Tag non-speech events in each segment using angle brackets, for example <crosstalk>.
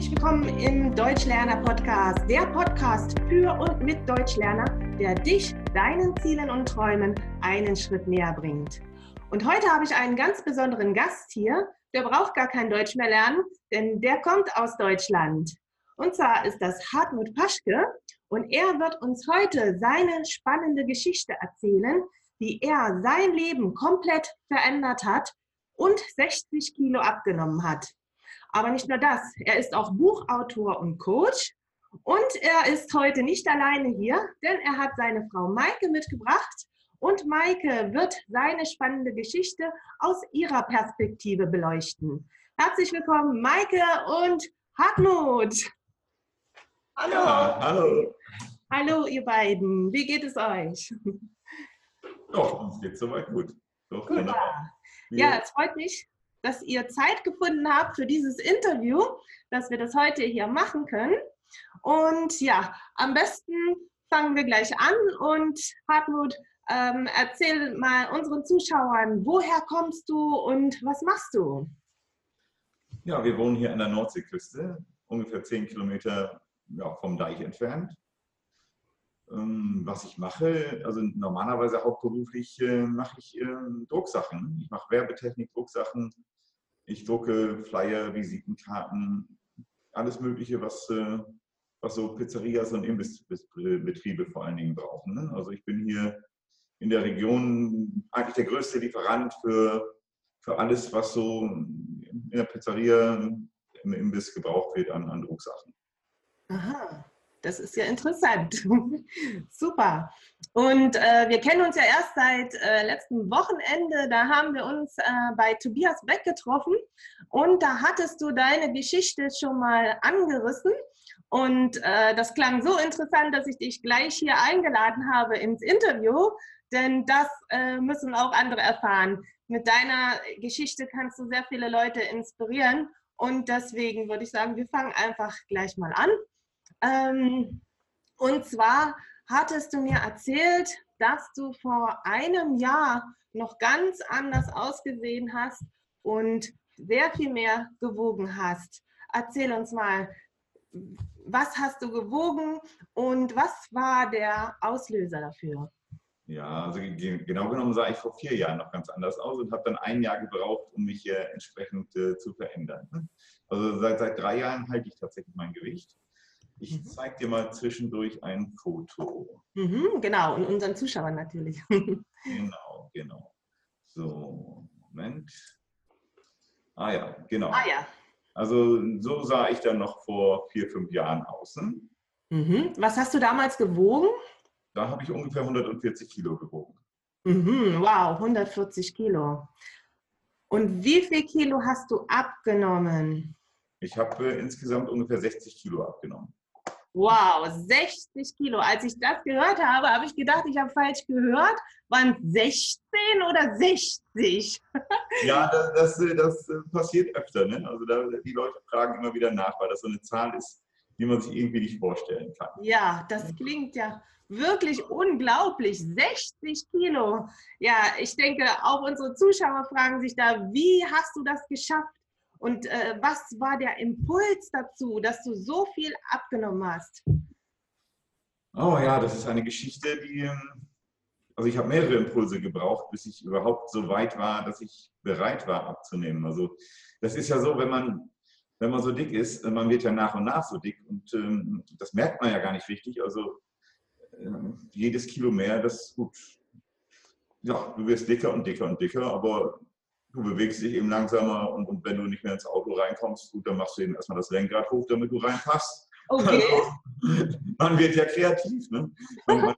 Herzlich willkommen im Deutschlerner Podcast, der Podcast für und mit Deutschlerner, der dich deinen Zielen und Träumen einen Schritt näher bringt. Und heute habe ich einen ganz besonderen Gast hier, der braucht gar kein Deutsch mehr lernen, denn der kommt aus Deutschland. Und zwar ist das Hartmut Paschke und er wird uns heute seine spannende Geschichte erzählen, wie er sein Leben komplett verändert hat und 60 Kilo abgenommen hat. Aber nicht nur das, er ist auch Buchautor und Coach. Und er ist heute nicht alleine hier, denn er hat seine Frau Maike mitgebracht. Und Maike wird seine spannende Geschichte aus ihrer Perspektive beleuchten. Herzlich willkommen, Maike und Hartmut. Hallo. Ja, hallo. Hallo, ihr beiden. Wie geht es euch? Doch, uns geht soweit gut. Doch, gut. Ja, es freut mich, dass ihr Zeit gefunden habt für dieses Interview, dass wir das heute hier machen können. Und ja, am besten fangen wir gleich an und Hartmut, ähm, erzähl mal unseren Zuschauern, woher kommst du und was machst du? Ja, wir wohnen hier an der Nordseeküste, ungefähr zehn Kilometer ja, vom Deich entfernt. Ähm, was ich mache, also normalerweise hauptberuflich äh, mache ich äh, Drucksachen. Ich mache Werbetechnik, Drucksachen, ich drucke Flyer, Visitenkarten, alles Mögliche, was, äh, was so Pizzerias und Imbissbetriebe vor allen Dingen brauchen. Ne? Also ich bin hier in der Region eigentlich der größte Lieferant für, für alles, was so in der Pizzeria im Imbiss gebraucht wird an, an Drucksachen. Aha. Das ist ja interessant. <laughs> Super. Und äh, wir kennen uns ja erst seit äh, letztem Wochenende. Da haben wir uns äh, bei Tobias Beck getroffen und da hattest du deine Geschichte schon mal angerissen. Und äh, das klang so interessant, dass ich dich gleich hier eingeladen habe ins Interview, denn das äh, müssen auch andere erfahren. Mit deiner Geschichte kannst du sehr viele Leute inspirieren. Und deswegen würde ich sagen, wir fangen einfach gleich mal an. Ähm, und zwar hattest du mir erzählt, dass du vor einem Jahr noch ganz anders ausgesehen hast und sehr viel mehr gewogen hast. Erzähl uns mal, was hast du gewogen und was war der Auslöser dafür? Ja, also genau genommen sah ich vor vier Jahren noch ganz anders aus und habe dann ein Jahr gebraucht, um mich äh, entsprechend äh, zu verändern. Also seit, seit drei Jahren halte ich tatsächlich mein Gewicht. Ich mhm. zeige dir mal zwischendurch ein Foto. Mhm, genau, und unseren Zuschauern natürlich. <laughs> genau, genau. So, Moment. Ah ja, genau. Ah ja. Also so sah ich dann noch vor vier, fünf Jahren aus. Mhm. Was hast du damals gewogen? Da habe ich ungefähr 140 Kilo gewogen. Mhm, wow, 140 Kilo. Und wie viel Kilo hast du abgenommen? Ich habe äh, insgesamt ungefähr 60 Kilo abgenommen. Wow, 60 Kilo. Als ich das gehört habe, habe ich gedacht, ich habe falsch gehört. Waren 16 oder 60? <laughs> ja, das, das, das, passiert öfter. Ne? Also da, die Leute fragen immer wieder nach, weil das so eine Zahl ist, die man sich irgendwie nicht vorstellen kann. Ja, das klingt ja wirklich unglaublich. 60 Kilo. Ja, ich denke, auch unsere Zuschauer fragen sich da, wie hast du das geschafft? Und äh, was war der Impuls dazu, dass du so viel abgenommen hast? Oh ja, das ist eine Geschichte, die, ähm, also ich habe mehrere Impulse gebraucht, bis ich überhaupt so weit war, dass ich bereit war abzunehmen. Also das ist ja so, wenn man, wenn man so dick ist, man wird ja nach und nach so dick und ähm, das merkt man ja gar nicht richtig. Also äh, jedes Kilo mehr, das gut. Ja, du wirst dicker und dicker und dicker, aber du bewegst dich eben langsamer und, und, wenn du nicht mehr ins Auto reinkommst, gut, dann machst du eben erstmal das Lenkrad hoch, damit du reinpasst. Okay. Also, man wird ja kreativ. Ne? Man,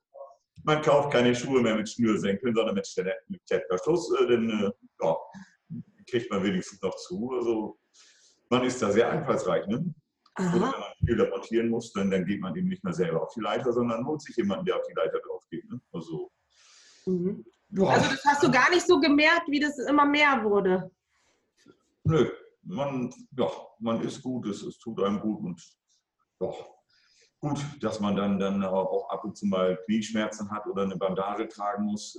man, kauft keine Schuhe mehr mit Schnürsenkeln, sondern mit, mit Klettverschluss, äh, denn äh, ja, kriegt man wenigstens noch zu. Also man ist da sehr einfallsreich. Ne? Oder wenn man Bilder montieren muss, dann, dann geht man eben nicht mehr selber auf die Leiter, sondern holt sich jemanden, der auf die Leiter drauf geht. Ne? Also, mhm. Boah. Also das hast du gar nicht so gemerkt, wie das immer mehr wurde. Nö, man, ja, man ist gut, es, es tut einem gut und ja, gut, dass man dann, dann auch ab und zu mal Knieschmerzen hat oder eine Bandage tragen muss.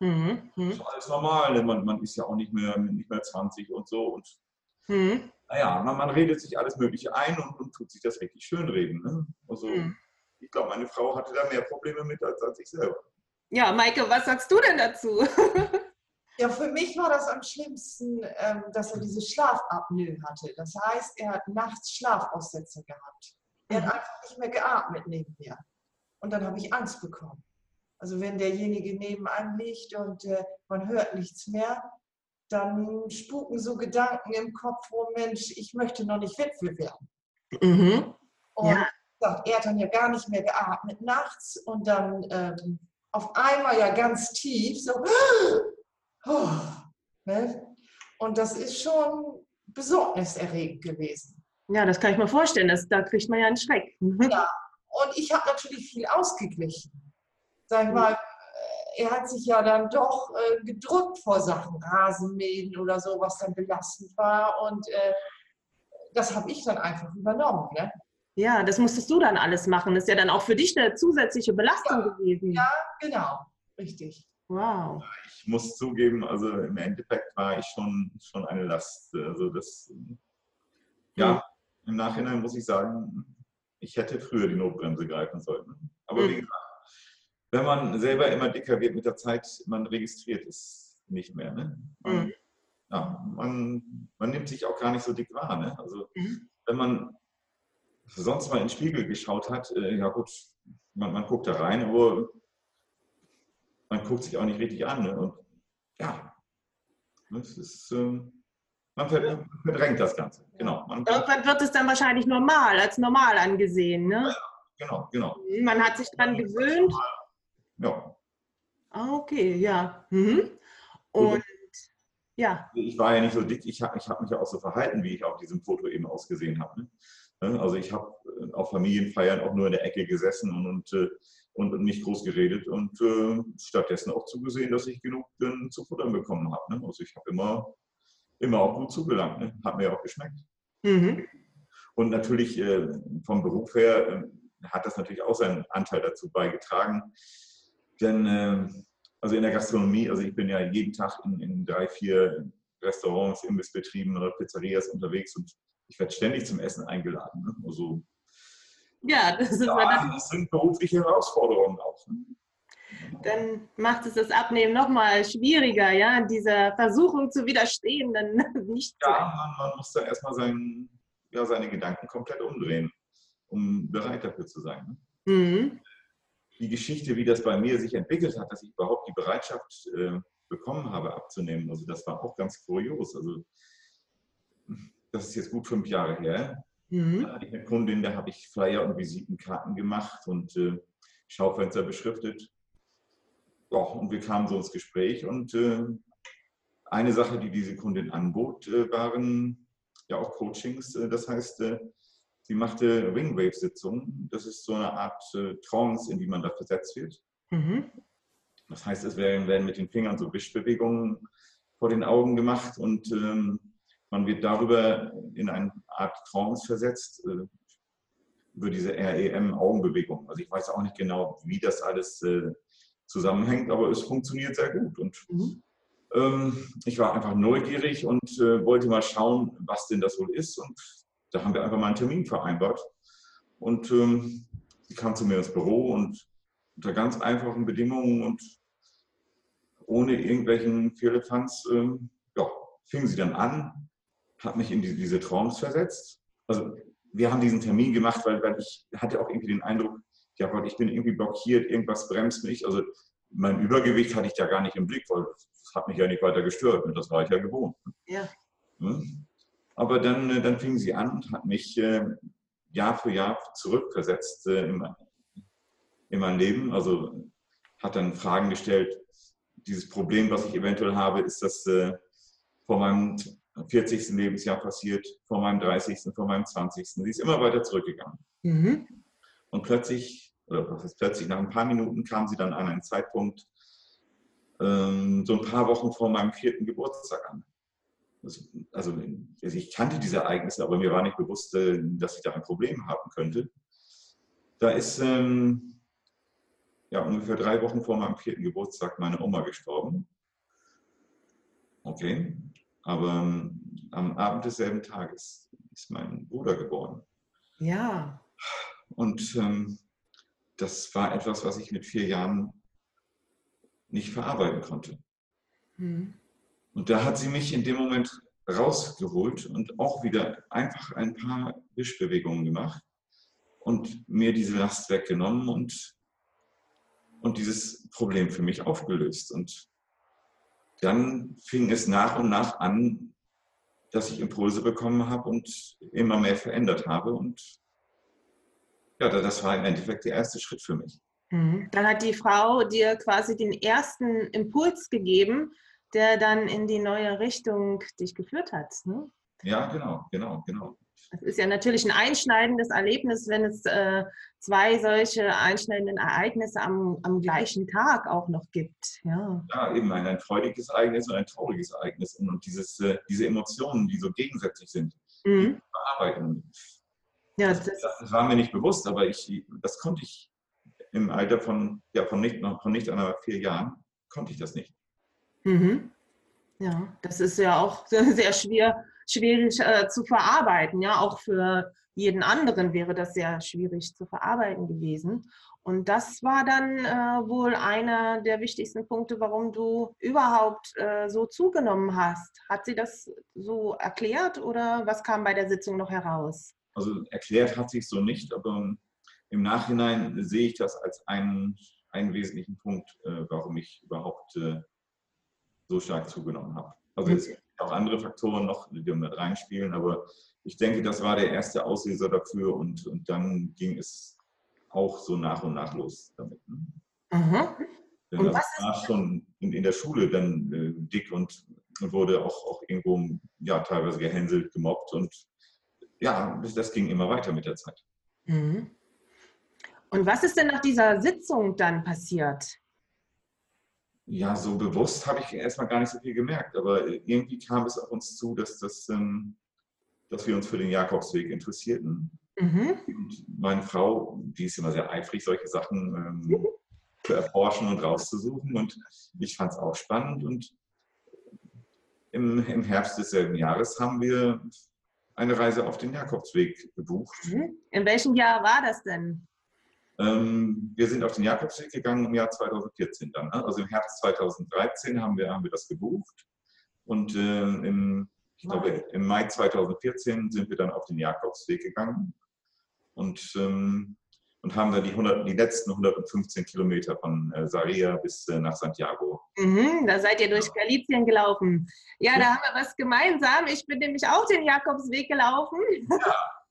Mhm. Das ist alles normal, ne? man, man ist ja auch nicht mehr, nicht mehr 20 und so und Mhm. Naja, man, man, redet sich alles Mögliche ein und, und tut sich das richtig schön reden. Ne? Also, mhm. ich glaube, meine Frau hatte da mehr Probleme mit als, als ich selber. Ja, Maike, was sagst du denn dazu? <laughs> Ja, für mich war das am schlimmsten, ähm, dass er diese Schlafapnoe hatte. Das heißt, er hat nachts Schlafaussetzer gehabt. Er hat mhm. einfach nicht mehr geatmet neben mir. Und dann habe ich Angst bekommen. Also wenn derjenige neben einem liegt und äh, man hört nichts mehr, dann spuken so Gedanken im Kopf, oh Mensch, ich möchte noch nicht Witwe werden. Mhm. Und ja. er hat dann ja gar nicht mehr geatmet nachts und dann ähm, auf einmal ja ganz tief so. <gasps> Oh, ne? Und das ist schon besorgniserregend gewesen. Ja, das kann ich mir vorstellen. Das, da kriegt man ja einen Schreck. Mhm. Ja, und ich habe natürlich viel ausgeglichen. Sag mal, äh, er hat sich ja dann doch äh, gedrückt vor Sachen, Rasenmähen oder so, was dann belastend war. Und äh, das habe ich dann einfach übernommen. Ne? Ja, das musstest du dann alles machen. Das ist ja dann auch für dich eine zusätzliche Belastung ja, gewesen. Ja, genau, richtig. Wow. Ich muss zugeben, also im Endeffekt war ich schon, schon eine Last. Also das, ja, im Nachhinein muss ich sagen, ich hätte früher die Notbremse greifen sollen. Aber mhm. wie gesagt, wenn man selber immer dicker wird mit der Zeit, man registriert es nicht mehr. Ne? Man, mhm. ja, man, man, nimmt sich auch gar nicht so dick wahr. Ne? Also mhm. wenn man sonst mal in den Spiegel geschaut hat, äh, ja gut, man, man, guckt da rein, aber man guckt sich auch nicht richtig an. Ne? Und ja, es ist, ähm, man verdrängt das Ganze. Genau. Man Irgendwann wird es dann wahrscheinlich normal, als normal angesehen. Ne? Ja, genau, genau. Man hat sich daran gewöhnt. Ja. Ah, okay, ja. Mhm. Und ja. Ich war ja nicht so dick, ich habe ich hab mich ja auch so verhalten, wie ich auf diesem Foto eben ausgesehen habe. Ne? Ne also ich habe äh, auf Familienfeiern auch nur in der Ecke gesessen und, und, äh, und nicht groß geredet und äh, stattdessen auch zugesehen, dass ich genug äh, zu futtern bekommen habe. Ne? Also ich habe immer immer auch gut zugelangt. Ne? Hat mir auch geschmeckt. Mhm. Und natürlich äh, vom Beruf her äh, hat das natürlich auch seinen Anteil dazu beigetragen. Denn also in der Gastronomie, also ich bin ja jeden Tag in, in drei, vier Restaurants, Imbissbetrieben oder Pizzerias unterwegs und ich werde ständig zum Essen eingeladen. Ne? Also, ja, das, ist ja, das sind berufliche Herausforderungen auch. Ne? dann macht es das Abnehmen nochmal schwieriger, ja, dieser Versuchung zu widerstehen, dann <laughs> nicht Ja, man, man muss da erstmal sein, ja, seine Gedanken komplett umdrehen, um bereit dafür zu sein. Ne? Mhm. Die Geschichte, wie das bei mir sich entwickelt hat, dass ich überhaupt die Bereitschaft äh, bekommen habe, abzunehmen, also das war auch ganz kurios. Also das ist jetzt gut fünf Jahre her. Mhm. Da hatte ich eine Kundin, da habe ich Flyer und Visitenkarten gemacht und äh, Schaufenster beschriftet ja, und wir kamen so ins Gespräch und äh, eine Sache, die diese Kundin anbot, äh, waren ja auch Coachings. Äh, das heißt, äh, sie machte Ringwave-Sitzungen. Das ist so eine Art äh, Trance, in die man da versetzt wird. Mhm. Das heißt, es werden, werden, mit den Fingern so Wischbewegungen vor den Augen gemacht und ähm, man wird darüber in eine Art Trance versetzt äh, über diese REM-Augenbewegung. Also ich weiß auch nicht genau, wie das alles zusammenhängt, aber es funktioniert sehr gut. Und mhm. ähm, ich war einfach neugierig und äh, wollte mal schauen, was denn das wohl ist. Und da haben wir einfach mal einen Termin vereinbart. Und ähm, sie kam zu mir ins Büro und unter ganz einfachen Bedingungen und ohne irgendwelchen Firlefanz, ähm, ja, fing sie dann an, hat mich in die, diese Trance versetzt. Also wir haben diesen Termin gemacht, weil, weil ich hatte auch irgendwie den Eindruck, ja Gott, ich bin irgendwie blockiert, irgendwas bremst mich. Also mein Übergewicht hatte ich da gar nicht im Blick, weil das hat mich ja nicht weiter gestört. Und das war ich ja gewohnt. Ja. Aber dann, äh, dann fing sie an und hat mich äh, Jahr für Jahr zurückversetzt äh, in, in mein Leben. Also hat dann Fragen gestellt, dieses Problem, was ich eventuell habe, ist das vor meinem 40. Lebensjahr passiert, vor meinem 30., vor meinem 20. Sie ist immer weiter zurückgegangen. Mhm. Und plötzlich oder was ist plötzlich, nach ein paar Minuten kam sie dann an einen Zeitpunkt, ähm, so ein paar Wochen vor meinem vierten Geburtstag an. Das, also, also ich kannte diese Ereignisse, aber mir war nicht bewusst, äh, dass ich da ein Problem haben könnte. Da ist ähm, ja, ungefähr drei Wochen vor meinem vierten Geburtstag meine Oma gestorben. Okay. Aber ähm, am Abend desselben Tages ist mein Bruder geboren. Ja. Und ähm, das war etwas, was ich mit vier Jahren nicht verarbeiten konnte. Mhm. Und da hat sie mich in dem Moment rausgeholt und auch wieder einfach ein paar Wischbewegungen gemacht und mir diese Last weggenommen und, und dieses Problem für mich aufgelöst. Und dann fing es nach und nach an, dass ich Impulse bekommen habe und immer mehr verändert habe. Und ja, das war im Endeffekt der erste Schritt für mich. Mhm. Dann hat die Frau dir quasi den ersten Impuls gegeben, der dann in die neue Richtung dich geführt hat. Ne? Ja, genau, genau, genau. Das ist ja natürlich ein einschneidendes Erlebnis, wenn es äh, zwei solche einschneidenden Ereignisse am, am gleichen Tag auch noch gibt. Ja, ja eben ein, ein freudiges Ereignis und ein trauriges Ereignis. Und, und dieses, äh, diese Emotionen, die so gegensätzlich sind, mhm. bearbeiten. Ja, das, das, war mir nicht bewusst, aber ich, das konnte ich im Alter von, ja, von, nicht, von nicht einmal vier Jahren, konnte ich das nicht. Mhm. Ja, das ist ja auch <laughs> sehr schwer, schwierig äh, zu verarbeiten. Ja, auch für jeden anderen wäre das sehr schwierig zu verarbeiten gewesen. Und das war dann äh, wohl einer der wichtigsten Punkte, warum du überhaupt äh, so zugenommen hast. Hat sie das so erklärt oder was kam bei der Sitzung noch heraus? Also erklärt hat sie es so nicht, aber im Nachhinein sehe ich das als einen, einen wesentlichen Punkt, äh, warum ich überhaupt äh, so stark zugenommen habe. Also gibt auch andere Faktoren noch, die mit reinspielen, aber ich denke, das war der erste Auslöser dafür und, und dann ging es auch so nach und nach los damit. Ne? Mhm. Denn und das war schon in, in, der Schule dann äh, dick und, und, wurde auch, auch irgendwo ja, teilweise gehänselt, gemobbt und ja, das, das ging immer weiter mit der Zeit. Mhm. Und was ist denn nach dieser Sitzung dann passiert? Ja, so bewusst habe ich erstmal gar nicht so viel gemerkt, aber irgendwie kam es auf uns zu, dass, das, ähm, dass wir uns für den Jakobsweg interessierten. Mhm. Und meine Frau, die ist immer sehr eifrig, solche Sachen ähm, zu erforschen und rauszusuchen. Und ich fand es auch spannend. Und im, im Herbst desselben Jahres haben wir eine Reise auf den Jakobsweg gebucht. Mhm. In welchem Jahr war das denn? Ähm, wir sind auf den Jakobsweg gegangen im Jahr 2014 dann. Ne? Also im Herbst 2013 haben wir, haben wir das gebucht. Und äh, im, ich glaube, im Mai 2014 sind wir dann auf den Jakobsweg gegangen und, ähm, und haben dann die, 100, die letzten 115 Kilometer von äh, Saria bis äh, nach Santiago. Mhm, da seid ihr durch Galicien gelaufen. Ja, ja, da haben wir was gemeinsam. Ich bin nämlich auch den Jakobsweg gelaufen. Ja. <laughs>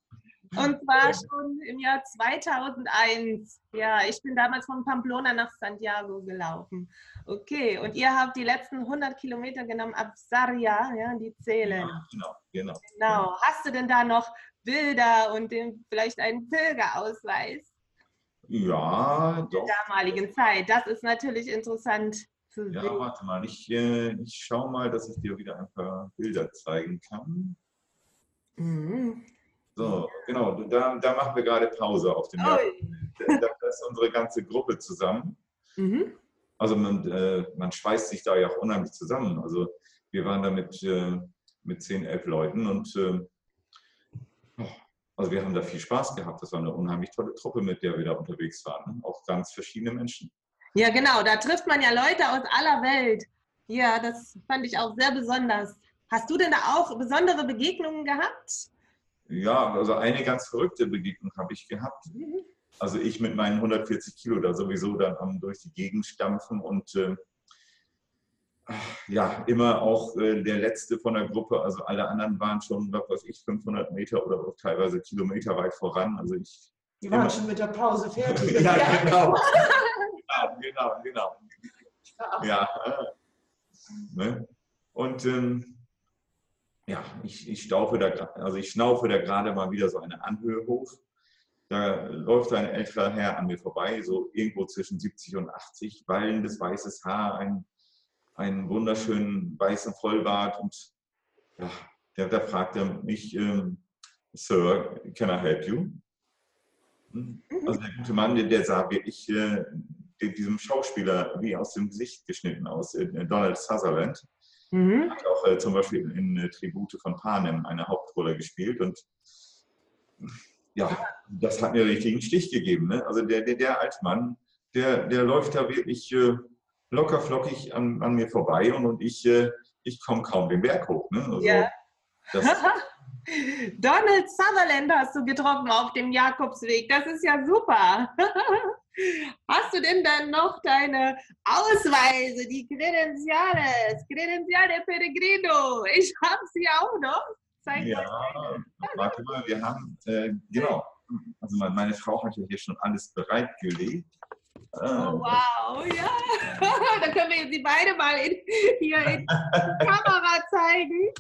Und <laughs> zwar schon im Jahr 2001. Ja, ich bin damals von Pamplona nach Santiago gelaufen. Okay, und ihr habt die letzten 100 Kilometer genommen ab Sarria, ja, die zählen. Ja, genau, genau. Genau. Hast du denn da noch Bilder und den, vielleicht einen Pilgerausweis? Ja, doch. In der damaligen Zeit. Das ist natürlich interessant zu ja, sehen. Ja, warte mal. Ich, äh, ich schaue mal, dass ich dir wieder ein paar Bilder zeigen kann. Mhm. So, genau, da, da machen wir gerade Pause auf dem Jahr. <laughs> Da ist unsere ganze Gruppe zusammen. Mhm. Also man, äh, man schweißt sich da ja auch unheimlich zusammen. Also wir waren da mit, äh, mit 10, 11 Leuten und äh, also wir haben da viel Spaß gehabt. Das war eine unheimlich tolle Truppe, mit der wir da unterwegs waren. Auch ganz verschiedene Menschen. Ja, genau, da trifft man ja Leute aus aller Welt. Ja, das fand ich auch sehr besonders. Hast du denn da auch besondere Begegnungen gehabt? Ja, also eine ganz verrückte Begegnung habe ich gehabt. Also ich mit meinen 140 Kilo da sowieso dann am durch die Gegend stampfen und äh, ja, immer auch äh, der Letzte von der Gruppe. Also alle anderen waren schon, was weiß ich, 500 Meter oder auch teilweise Kilometer weit voran. Also ich. Die waren immer, schon mit der Pause fertig. <laughs> ja, genau. <laughs> ja, genau, genau. Ja. Äh, ne? Und ähm, ja, ich, ich staufe da, also ich schnaufe da gerade mal wieder so eine Anhöhe hoch. Da läuft ein älterer Herr an mir vorbei, so irgendwo zwischen 70 und 80, wallendes weißes Haar, ein, einen wunderschönen weißen Vollbart und ja, der, der fragte mich, ähm, Sir, can I help you? Hm? Also der gute Mann, der, der sah wirklich äh, diesem Schauspieler wie aus dem Gesicht geschnitten aus, äh, Donald Sutherland. Mhm. Hat auch äh, zum Beispiel in, äh, Tribute von Panem eine Hauptrolle gespielt und ja, das hat mir einen richtigen Stich gegeben. Ne? Also der, der, der Altmann, der, der läuft da wirklich äh, locker flockig an, an mir vorbei und, und ich, äh, ich komme kaum den Berg hoch. Ne? Also, ja. <laughs> Donald Sutherland hast du getroffen auf dem Jakobsweg. Das ist ja super. <laughs> Hast du denn dann noch deine Ausweise, die Credenciales, Credenciale Peregrino? Ich habe sie auch noch. Zeig ja, warte mal, wir haben, äh, genau, also meine Frau hat ja hier schon alles bereitgelegt. Oh, wow, ja. <laughs> Dann können wir sie beide mal in, hier in die <laughs> Kamera zeigen.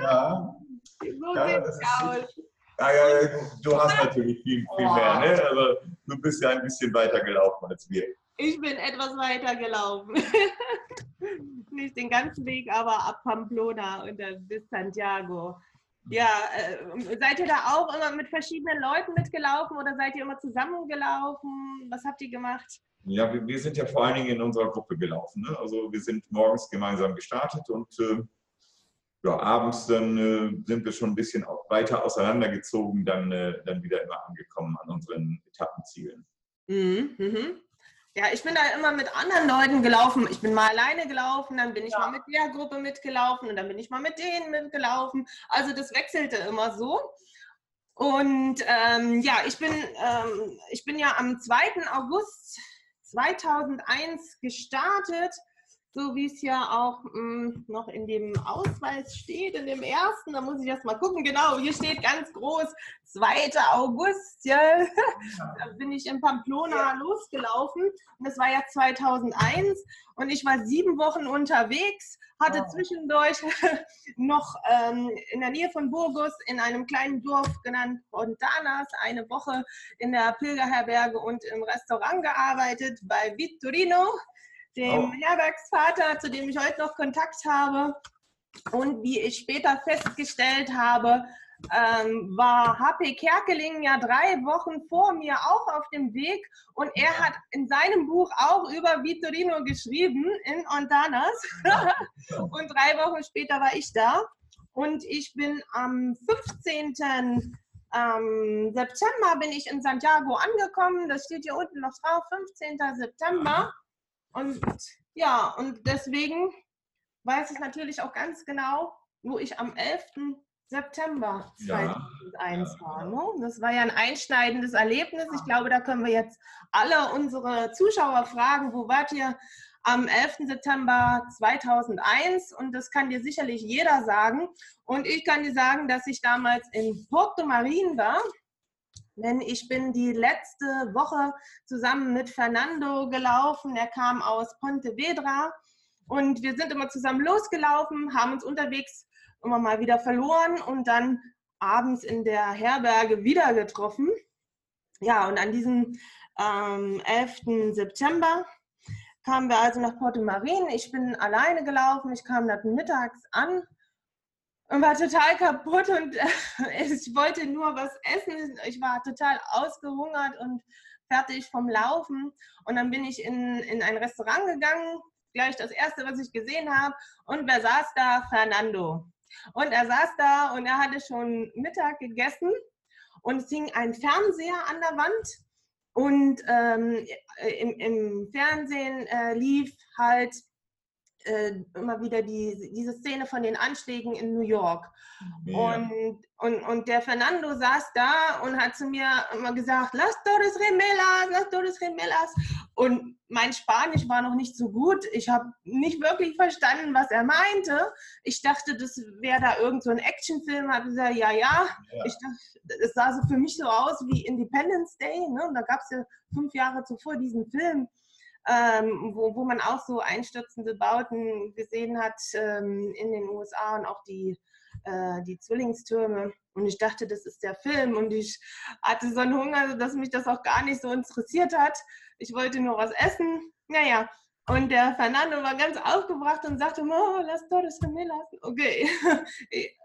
Ja. <laughs> So ja, sieht es aus. Ja, ja, du hast natürlich viel, viel oh. mehr, ne? aber du bist ja ein bisschen weiter gelaufen als wir. Ich bin etwas weiter gelaufen. <laughs> Nicht den ganzen Weg, aber ab Pamplona und dann bis Santiago. Ja, äh, seid ihr da auch immer mit verschiedenen Leuten mitgelaufen oder seid ihr immer zusammengelaufen? Was habt ihr gemacht? Ja, wir, wir sind ja vor allen Dingen in unserer Gruppe gelaufen. Ne? Also wir sind morgens gemeinsam gestartet und äh, ja, abends dann äh, sind wir schon ein bisschen weiter auseinandergezogen, dann, äh, dann wieder immer angekommen an unseren Etappenzielen. Mhm, mhm. Ja, ich bin da immer mit anderen Leuten gelaufen. Ich bin mal alleine gelaufen, dann bin ich ja. mal mit der Gruppe mitgelaufen und dann bin ich mal mit denen mitgelaufen. Also das wechselte immer so. Und ähm, ja, ich bin, ähm, ich bin ja am 2. August 2001 gestartet so wie es ja auch mh, hm, noch in dem Ausweis steht, in dem ersten, da muss ich erst mal gucken, genau, hier steht ganz groß, 2. August, ja, da bin ich in Pamplona losgelaufen und das war ja 2001 und ich war sieben Wochen unterwegs, hatte zwischendurch <laughs> noch ähm, in der Nähe von Burgos in einem kleinen Dorf genannt Fontanas eine Woche in der Pilgerherberge und im Restaurant gearbeitet bei Vittorino dem oh. Herbergsvater, zu dem ich heute noch Kontakt habe. Und wie ich später festgestellt habe, ähm, war HP Kerkeling ja drei Wochen vor mir auch auf dem Weg und er hat in seinem Buch auch über Vittorino geschrieben in Ontanas. <laughs> und drei Wochen später war ich da und ich bin am 15. Ähm, September bin ich in Santiago angekommen. Das steht hier unten noch drauf, 15. September. Und ja, und deswegen weiß ich natürlich auch ganz genau, wo ich am 11. September 2001 ja. war. Ne? Das war ja ein einschneidendes Erlebnis. Ich glaube, da können wir jetzt alle unsere Zuschauer fragen, wo wart ihr am 11. September 2001? Und das kann dir sicherlich jeder sagen. Und ich kann dir sagen, dass ich damals in Porto Marin war. Denn ich bin die letzte Woche zusammen mit Fernando gelaufen. Er kam aus Pontevedra und wir sind immer zusammen losgelaufen, haben uns unterwegs immer mal wieder verloren und dann abends in der Herberge wieder getroffen. Ja, und an diesem ähm, 11. September kamen wir also nach Porto Marin. Ich bin alleine gelaufen. Ich kam dann mittags an und war total kaputt und äh, <laughs> ich wollte nur was essen. Ich war total ausgehungert und fertig vom Laufen. Und dann bin ich in, in ein Restaurant gegangen, gleich das erste, was ich gesehen habe. Und wer saß da? Fernando. Und er saß da und er hatte schon Mittag gegessen und es hing ein Fernseher an der Wand. Und ähm, im, im, Fernsehen äh, lief halt äh, immer wieder die, diese Szene von den Anschlägen in New York. Ja. Und, und, und der Fernando saß da und hat zu mir immer gesagt, Las Torres Remelas, Las Torres Remelas. Und mein Spanisch war noch nicht so gut. Ich habe nicht wirklich verstanden, was er meinte. Ich dachte, das wäre da irgend so ein Actionfilm. Habe gesagt, ja, ja. ja. Ich dachte, es sah so für mich so aus wie Independence Day. Ne? Und da gab es ja fünf Jahre zuvor diesen Film ähm, wo, wo man auch so einstürzende Bauten gesehen hat ähm, in den USA und auch die, äh, die Zwillingstürme. Und ich dachte, das ist der Film. Und ich hatte so einen Hunger, dass mich das auch gar nicht so interessiert hat. Ich wollte nur was essen. Naja, und der Fernando war ganz aufgebracht und sagte, oh, lass Torres de lassen. Okay. <laughs>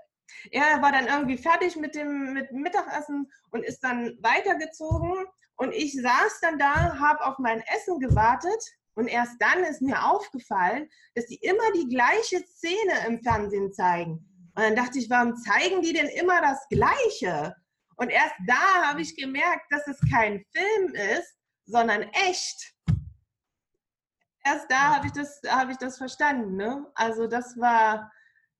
er war dann irgendwie fertig mit dem mit Mittagessen und ist dann weitergezogen. Und ich saß dann da, habe auf mein Essen gewartet Und erst dann ist mir aufgefallen, dass die immer die gleiche Szene im Fernsehen zeigen. Und dann dachte ich, warum zeigen die denn immer das Gleiche? Und erst da habe ich gemerkt, dass es kein Film ist, sondern echt. Erst da habe ich, das, ich das verstanden. Ne? Also das war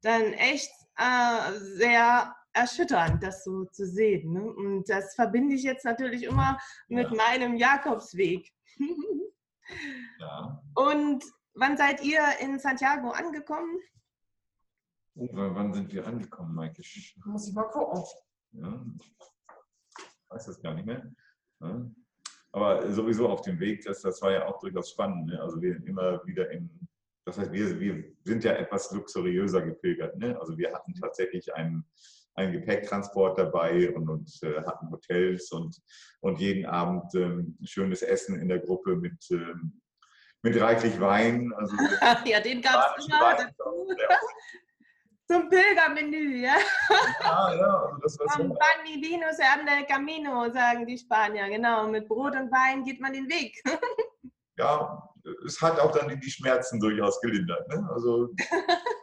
dann echt äh, sehr erschütternd, das so zu sehen. Ne? Und das verbinde ich jetzt natürlich immer mit ja. meinem Jakobsweg. <laughs> ja. Und wann seid ihr in Santiago angekommen? Oh, wann sind wir angekommen, Maike? Muss ich mal gucken. Ja. Ich weiß das gar nicht mehr. Ja. Aber sowieso auf dem Weg, das, das war ja auch durchaus spannend. Ne? Also wir immer wieder in, das heißt, wir, wir sind ja etwas luxuriöser gepilgert. Ne? Also wir hatten tatsächlich einen, einen Gepäcktransport dabei und, und äh, hatten Hotels und, und jeden Abend ähm, schönes Essen in der Gruppe mit, ähm, mit reichlich Wein. Also <laughs> ja, den gab es immer. <laughs> Zum Pilgermenü, ja. Ja, ja, also das war so. Pan y vino se anda el camino, sagen die Spanier, genau. Mit Brot und Wein geht man den Weg. <laughs> Ja, es hat auch dann die Schmerzen durchaus gelindert. Ne? Also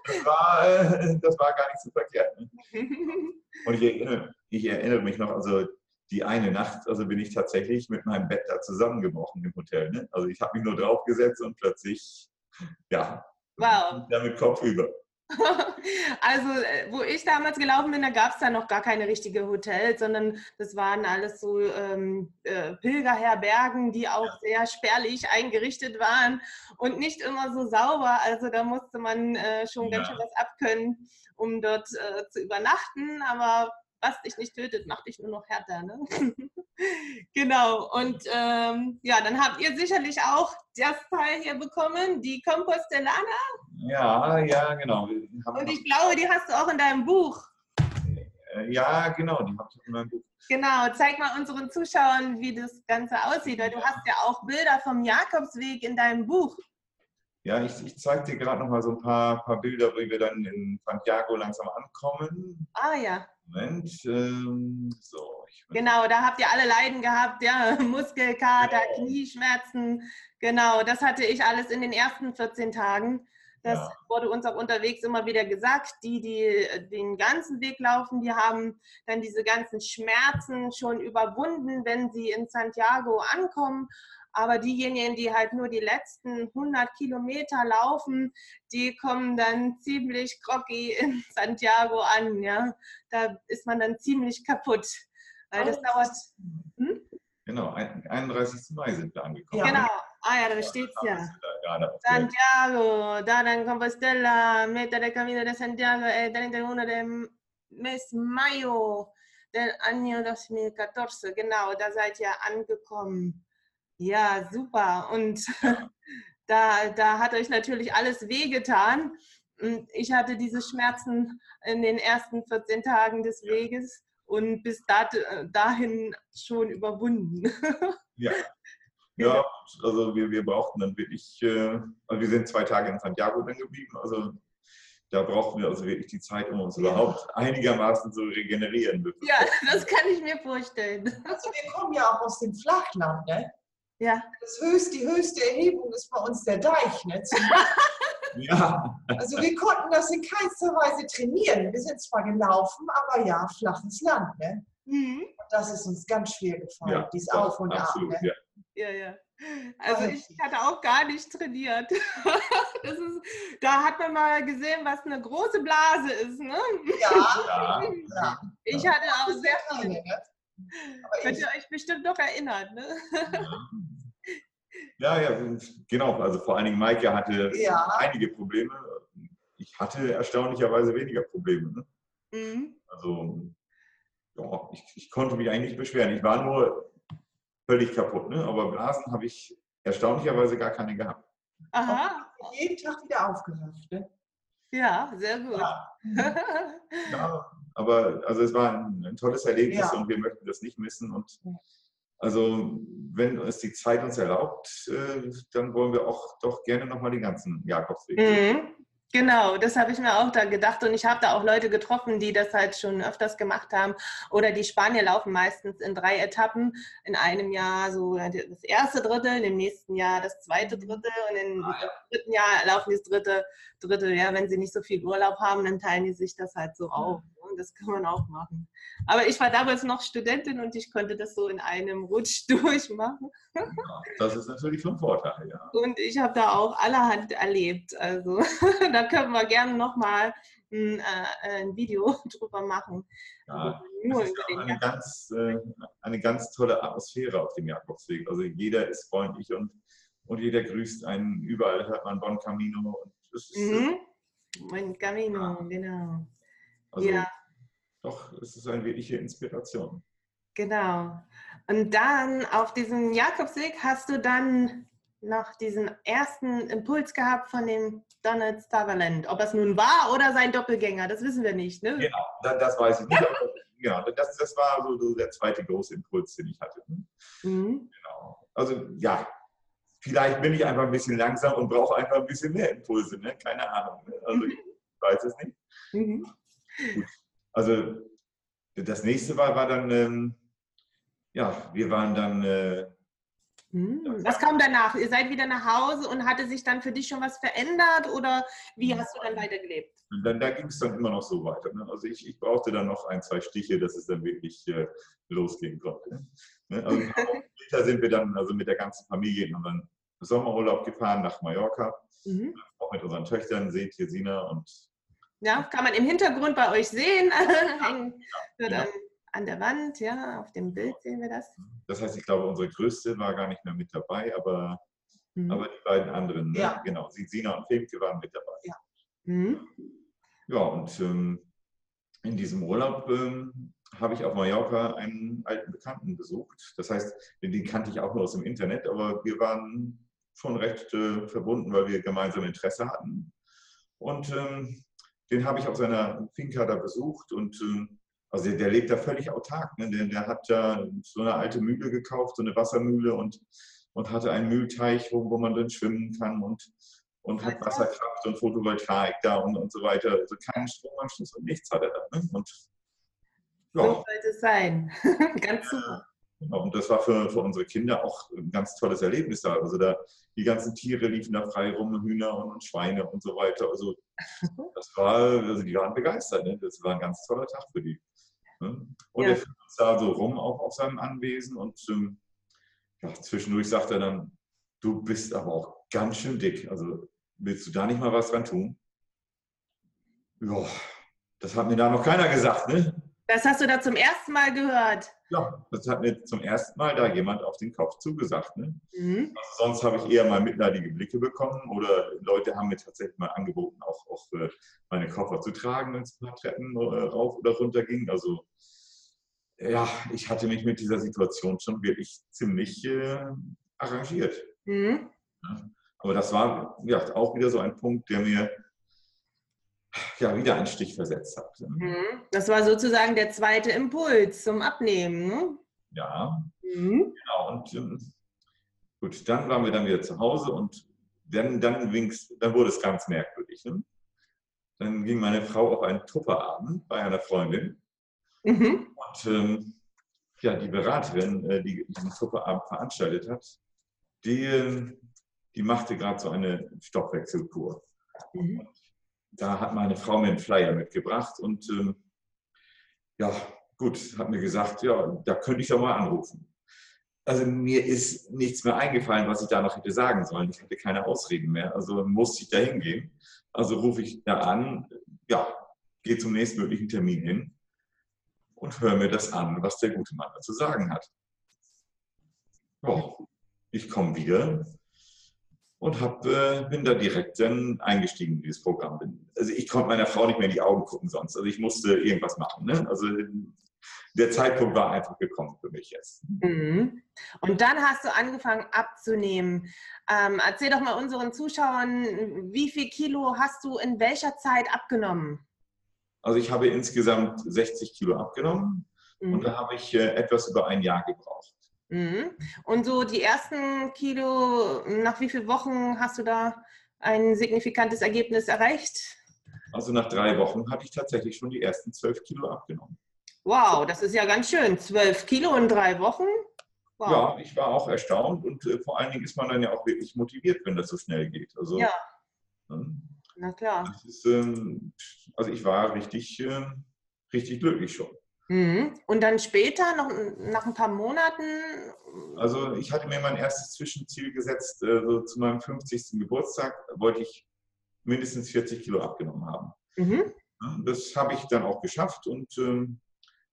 das war, äh, das war gar nicht so verkehrt. Ne? <laughs> Und ich erinnere, ich erinnere mich noch, also die eine Nacht, also bin ich tatsächlich mit meinem Bett da zusammengebrochen im Hotel. Ne? Also ich habe mich nur draufgesetzt und plötzlich, ja, wow. damit Kopf über. <laughs> Also, äh, wo ich damals gelaufen bin, da gab es da noch gar keine richtige Hotels, sondern das waren alles so ähm, äh, Pilgerherbergen, die auch sehr spärlich eingerichtet waren und nicht immer so sauber. Also da musste man äh, schon ja. ganz schön was abkönnen, um dort äh, zu übernachten. Aber was dich nicht tötet, macht dich nur noch härter. Ne? <laughs> genau. Und ähm, ja, dann habt ihr sicherlich auch das Teil hier bekommen, die Compostelana. Ja, ja, genau. Und ich glaube, die hast du auch in deinem Buch. Äh, ja, genau, die habe ich in meinem Buch. Genau, zeig mal unseren Zuschauern, wie das Ganze aussieht, weil du hast ja auch Bilder vom Jakobsweg in deinem Buch. Ja, ich, ich zeige dir gerade noch mal so ein paar, paar Bilder, wie wir dann in Santiago langsam ankommen. Ah ja. Moment, ähm, so. Genau, da habt ihr alle Leiden gehabt, ja, <laughs> Muskelkater, ja. Knieschmerzen. Genau, das hatte ich alles in den ersten 14 Tagen. Das ja. wurde uns auch unterwegs immer wieder gesagt. Die, die den ganzen Weg laufen, die haben dann diese ganzen Schmerzen schon überwunden, wenn sie in Santiago ankommen. Aber diejenigen, die halt nur die letzten 100 Kilometer laufen, die kommen dann ziemlich groggy in Santiago an. Ja? Da ist man dann ziemlich kaputt. Weil das dauert. Hm? Genau, 31. Mai sind wir angekommen. Genau, ah ja, da steht es ja. Santiago, da en Compostela, meta del camino de Santiago, el 31 de mes Mayo del año 2014. Genau, da seid ihr angekommen. Ja, super. Und <laughs> da, da hat euch natürlich alles wehgetan. Und ich hatte diese Schmerzen in den ersten 14 Tagen des Weges und bis dahin schon überwunden. Ja. <laughs> Ja, also wir, wir brauchten dann wirklich, äh, also wir sind zwei Tage in Santiago dann geblieben, also da brauchten wir also wirklich die Zeit, um uns ja. überhaupt einigermaßen zu regenerieren. <laughs> Ja, das kann ich mir vorstellen. Also wir kommen ja auch aus dem Flachland, ne? Ja. Das höchste, die höchste Erhebung ist bei uns der Deich. Ne? <laughs> ja. Also wir konnten das in keinster Weise trainieren. Wir sind zwar gelaufen, aber ja, flaches Land. Ne? Mhm. Das ist uns ganz schwer gefallen, ja, dies Auf und Ab. Ne? Ja. ja, ja. Also ich hatte auch gar nicht trainiert. <laughs> Das ist, da hat man mal gesehen, was eine große Blase ist. Ne? Ja, <laughs> ja. Ich hatte auch sehr viel. Könnt ihr euch bestimmt noch erinnern. Ne? Ja, ja, genau. Also vor allen Dingen Maike hatte ja. einige Probleme. Ich hatte erstaunlicherweise weniger Probleme. Ne? Mhm. Also ja, ich, ich, konnte mich eigentlich nicht beschweren. Ich war nur völlig kaputt. Ne? Aber Blasen habe ich erstaunlicherweise gar keine gehabt. Aha. Jeden Tag wieder aufgerafft. Ne? Ja, sehr gut. Ja. <laughs> ja. aber also es war ein, ein tolles Erlebnis ja. und wir möchten das nicht missen. Und also wenn es die Zeit uns erlaubt, äh, dann wollen wir auch doch gerne nochmal den ganzen Jakobsweg mhm. Genau, das habe ich mir auch da gedacht und ich habe da auch Leute getroffen, die das halt schon öfters gemacht haben. Oder die Spanier laufen meistens in drei Etappen. In einem Jahr so das erste Drittel, im nächsten Jahr das zweite Drittel und im ah, ja. dritten Jahr laufen die das dritte Drittel. Ja, wenn sie nicht so viel Urlaub haben, dann teilen die sich das halt so auf. Und das kann man auch machen. Aber ich war damals noch Studentin und ich konnte das so in einem Rutsch <laughs> durchmachen. Ja, das ist natürlich von Vorteil, ja. Und ich habe da auch allerhand erlebt. Also <laughs> da können wir gerne nochmal ein, äh, ein Video <laughs> drüber machen. Ja, Nur ist eine, ganz, äh, eine ganz tolle Atmosphäre auf dem Jakobsweg. Also jeder ist freundlich und, und jeder grüßt einen. Überall hört man Bon Camino. Und es ist, mhm. Bon Camino, genau. Also, ja doch, es ist eine wirkliche Inspiration. Genau. Und dann auf diesem Jakobsweg hast du dann noch diesen ersten Impuls gehabt von dem Donald Sutherland. Ob es nun war oder sein Doppelgänger, das wissen wir nicht. Ne? Genau, das, das weiß ich nicht. ja, das, das war so, der zweite große Impuls, den ich hatte. Ne? Mhm. Genau. Also ja, vielleicht bin ich einfach ein bisschen langsam und brauche einfach ein bisschen mehr Impulse. Ne? Keine Ahnung. Ne? Also ich weiß es nicht. Mhm. Gut. Also das nächste war, war dann, ähm, ja, wir waren dann. Äh, hm, was kam danach? Ihr seid wieder nach Hause und hatte sich dann für dich schon was verändert oder wie hast du dann weitergelebt? Dann, da ging es dann immer noch so weiter. Ne? Also ich, ich brauchte dann noch ein, zwei Stiche, dass es dann wirklich äh, losgehen konnte. Ne? Also <laughs> später sind wir dann also mit der ganzen Familie in unseren Sommerurlaub gefahren nach Mallorca. Mhm. Auch mit unseren Töchtern, seht hier Sina und ja, kann man im Hintergrund bei euch sehen. <laughs> <laughs> Ja. an, an, der Wand, ja, auf dem Bild sehen wir das. Das heißt, ich glaube, unsere größte war gar nicht mehr mit dabei, aber, mhm. aber die beiden anderen, ne? ja. genau, Sina und Femke waren mit dabei. Ja, mhm. ja und ähm, in diesem Urlaub ähm, habe ich auf Mallorca einen alten Bekannten besucht. Das heißt, den kannte ich auch nur aus dem Internet, aber wir waren schon recht äh, verbunden, weil wir gemeinsam Interesse hatten. Und ähm, den habe ich auf seiner Finca da besucht und ähm, also der, der, lebt da völlig autark. Ne? Der, der, hat da so eine alte Mühle gekauft, so eine Wassermühle und, und hatte einen Mühlteich, wo, wo man drin schwimmen kann und, und hat Wasserkraft und Photovoltaik da und, und so weiter. Also keinen Stromanschluss und nichts hat er da. Ne? Und, ja. So sollte es sein. <laughs> Ganz super. Genau, und das war für, für unsere Kinder auch ein ganz tolles Erlebnis da. Also da, die ganzen Tiere liefen da frei rum, Hühner und, und Schweine und so weiter. Also <laughs> das war, also die waren begeistert. Ne? Das war ein ganz toller Tag für die. Ne? Und ja. er führt uns da so rum, auch auf seinem Anwesen. Und ähm, ja, zwischendurch sagt er dann, du bist aber auch ganz schön dick. Also willst du da nicht mal was dran tun? Ja, das hat mir da noch keiner gesagt, ne? Das hast du da zum ersten Mal gehört. Ja, das hat mir zum ersten Mal da jemand auf den Kopf zugesagt. Ne? Mhm. Also sonst habe ich eher mal mitleidige Blicke bekommen oder Leute haben mir tatsächlich mal angeboten, auch, auch meine Koffer zu tragen, wenn es ein paar Treppen äh, rauf oder runter ging. Also ja, ich hatte mich mit dieser Situation schon wirklich ziemlich äh, arrangiert. Mhm. Ja, aber das war ja, auch wieder so ein Punkt, der mir ja, wieder einen Stich versetzt hat. Mhm. Das war sozusagen der zweite Impuls zum Abnehmen. Ne? Ja, mhm. genau. Und ähm, gut, dann waren wir dann wieder zu Hause und dann, dann, dann wurde es ganz merkwürdig. Ne? Dann ging meine Frau auf einen Tupperabend bei einer Freundin. Mhm. Und ähm, ja, die Beraterin, äh, die diesen Tupperabend veranstaltet hat, die, ähm, die machte gerade so eine Stoffwechselkur. Mhm da hat meine Frau mir einen Flyer mitgebracht und ähm, ja, gut, hat mir gesagt, ja, da könnte ich doch mal anrufen. Also mir ist nichts mehr eingefallen, was ich da noch hätte sagen sollen. Ich hatte keine Ausreden mehr, also musste ich da hingehen. Also rufe ich da an, ja, gehe zum nächstmöglichen Termin hin und höre mir das an, was der gute Mann zu sagen hat. Ja, ich komme wieder, und hab, äh, bin da direkt dann eingestiegen in dieses Programm. Also ich konnte meiner Frau nicht mehr in die Augen gucken sonst. Also ich musste irgendwas machen. Ne? Also der Zeitpunkt war einfach gekommen für mich jetzt. Mhm. Und dann hast du angefangen abzunehmen. Ähm, erzähl doch mal unseren Zuschauern, wie viel Kilo hast du in welcher Zeit abgenommen? Also ich habe insgesamt 60 Kilo abgenommen mhm. und da habe ich äh, etwas über ein Jahr gebraucht. Mhm. Und so die ersten Kilo, nach wie vielen Wochen hast du da ein signifikantes Ergebnis erreicht? Also nach drei Wochen hatte ich tatsächlich schon die ersten zwölf Kilo abgenommen. Wow, das ist ja ganz schön. Zwölf Kilo in drei Wochen? Wow. Ja, ich war auch erstaunt und äh, vor allen Dingen ist man dann ja auch wirklich motiviert, wenn das so schnell geht. Also, ja. Ähm, Na klar. Ist, ähm, also ich war richtig, äh, richtig glücklich schon. Mhm. Und dann später, noch nach ein paar Monaten? Also ich hatte mir mein erstes Zwischenziel gesetzt, äh, so zu meinem 50. Geburtstag wollte ich mindestens 40 Kilo abgenommen haben. Mhm. Das habe ich dann auch geschafft und ähm,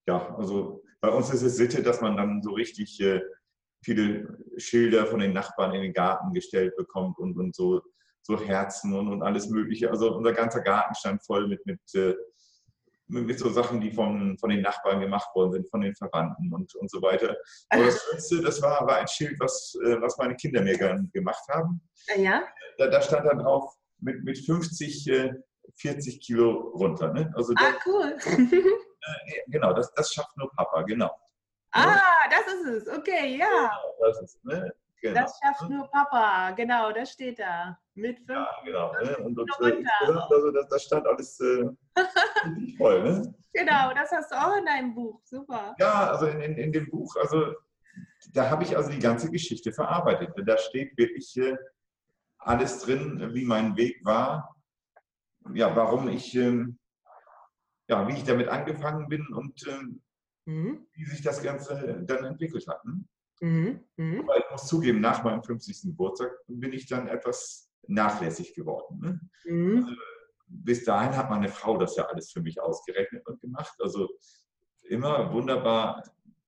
ja, also bei uns ist es Sitte, dass man dann so richtig äh, viele Schilder von den Nachbarn in den Garten gestellt bekommt und, und so, so Herzen und, und alles Mögliche. Also unser ganzer Garten stand voll mit, mit, äh, mit, so Sachen, die von, von den Nachbarn gemacht worden sind, von den Verwandten und, und so weiter. Aber das Schönste, das war, war ein Schild, was, äh, was meine Kinder mir gern gemacht haben. Ja. Da, da stand dann drauf, mit, mit 50, 40 Kilo runter. Ne? Also ah, cool. <laughs> genau, das, das schafft nur Papa, genau. Ah, das ist es, okay, ja. Genau, das, ist, ne? Genau. das schafft nur Papa, genau, das steht da. Mit fünf. Ja, genau. Ne? Und, und, äh, also das, das stand alles äh, voll, ne? Genau, das hast du auch in deinem Buch, super. Ja, also in, in, in dem Buch, also da habe ich also die ganze Geschichte verarbeitet. Da steht wirklich äh, alles drin, wie mein Weg war, ja, warum ich ähm, ja, wie ich damit angefangen bin und ähm, mhm. wie sich das Ganze dann entwickelt hat. Ne? Mhm. Mhm. Aber ich muss zugeben, nach meinem 50. Geburtstag bin ich dann etwas nachlässig geworden. Ne? Mhm. Also, bis dahin hat meine Frau das ja alles für mich ausgerechnet und gemacht. Also immer wunderbar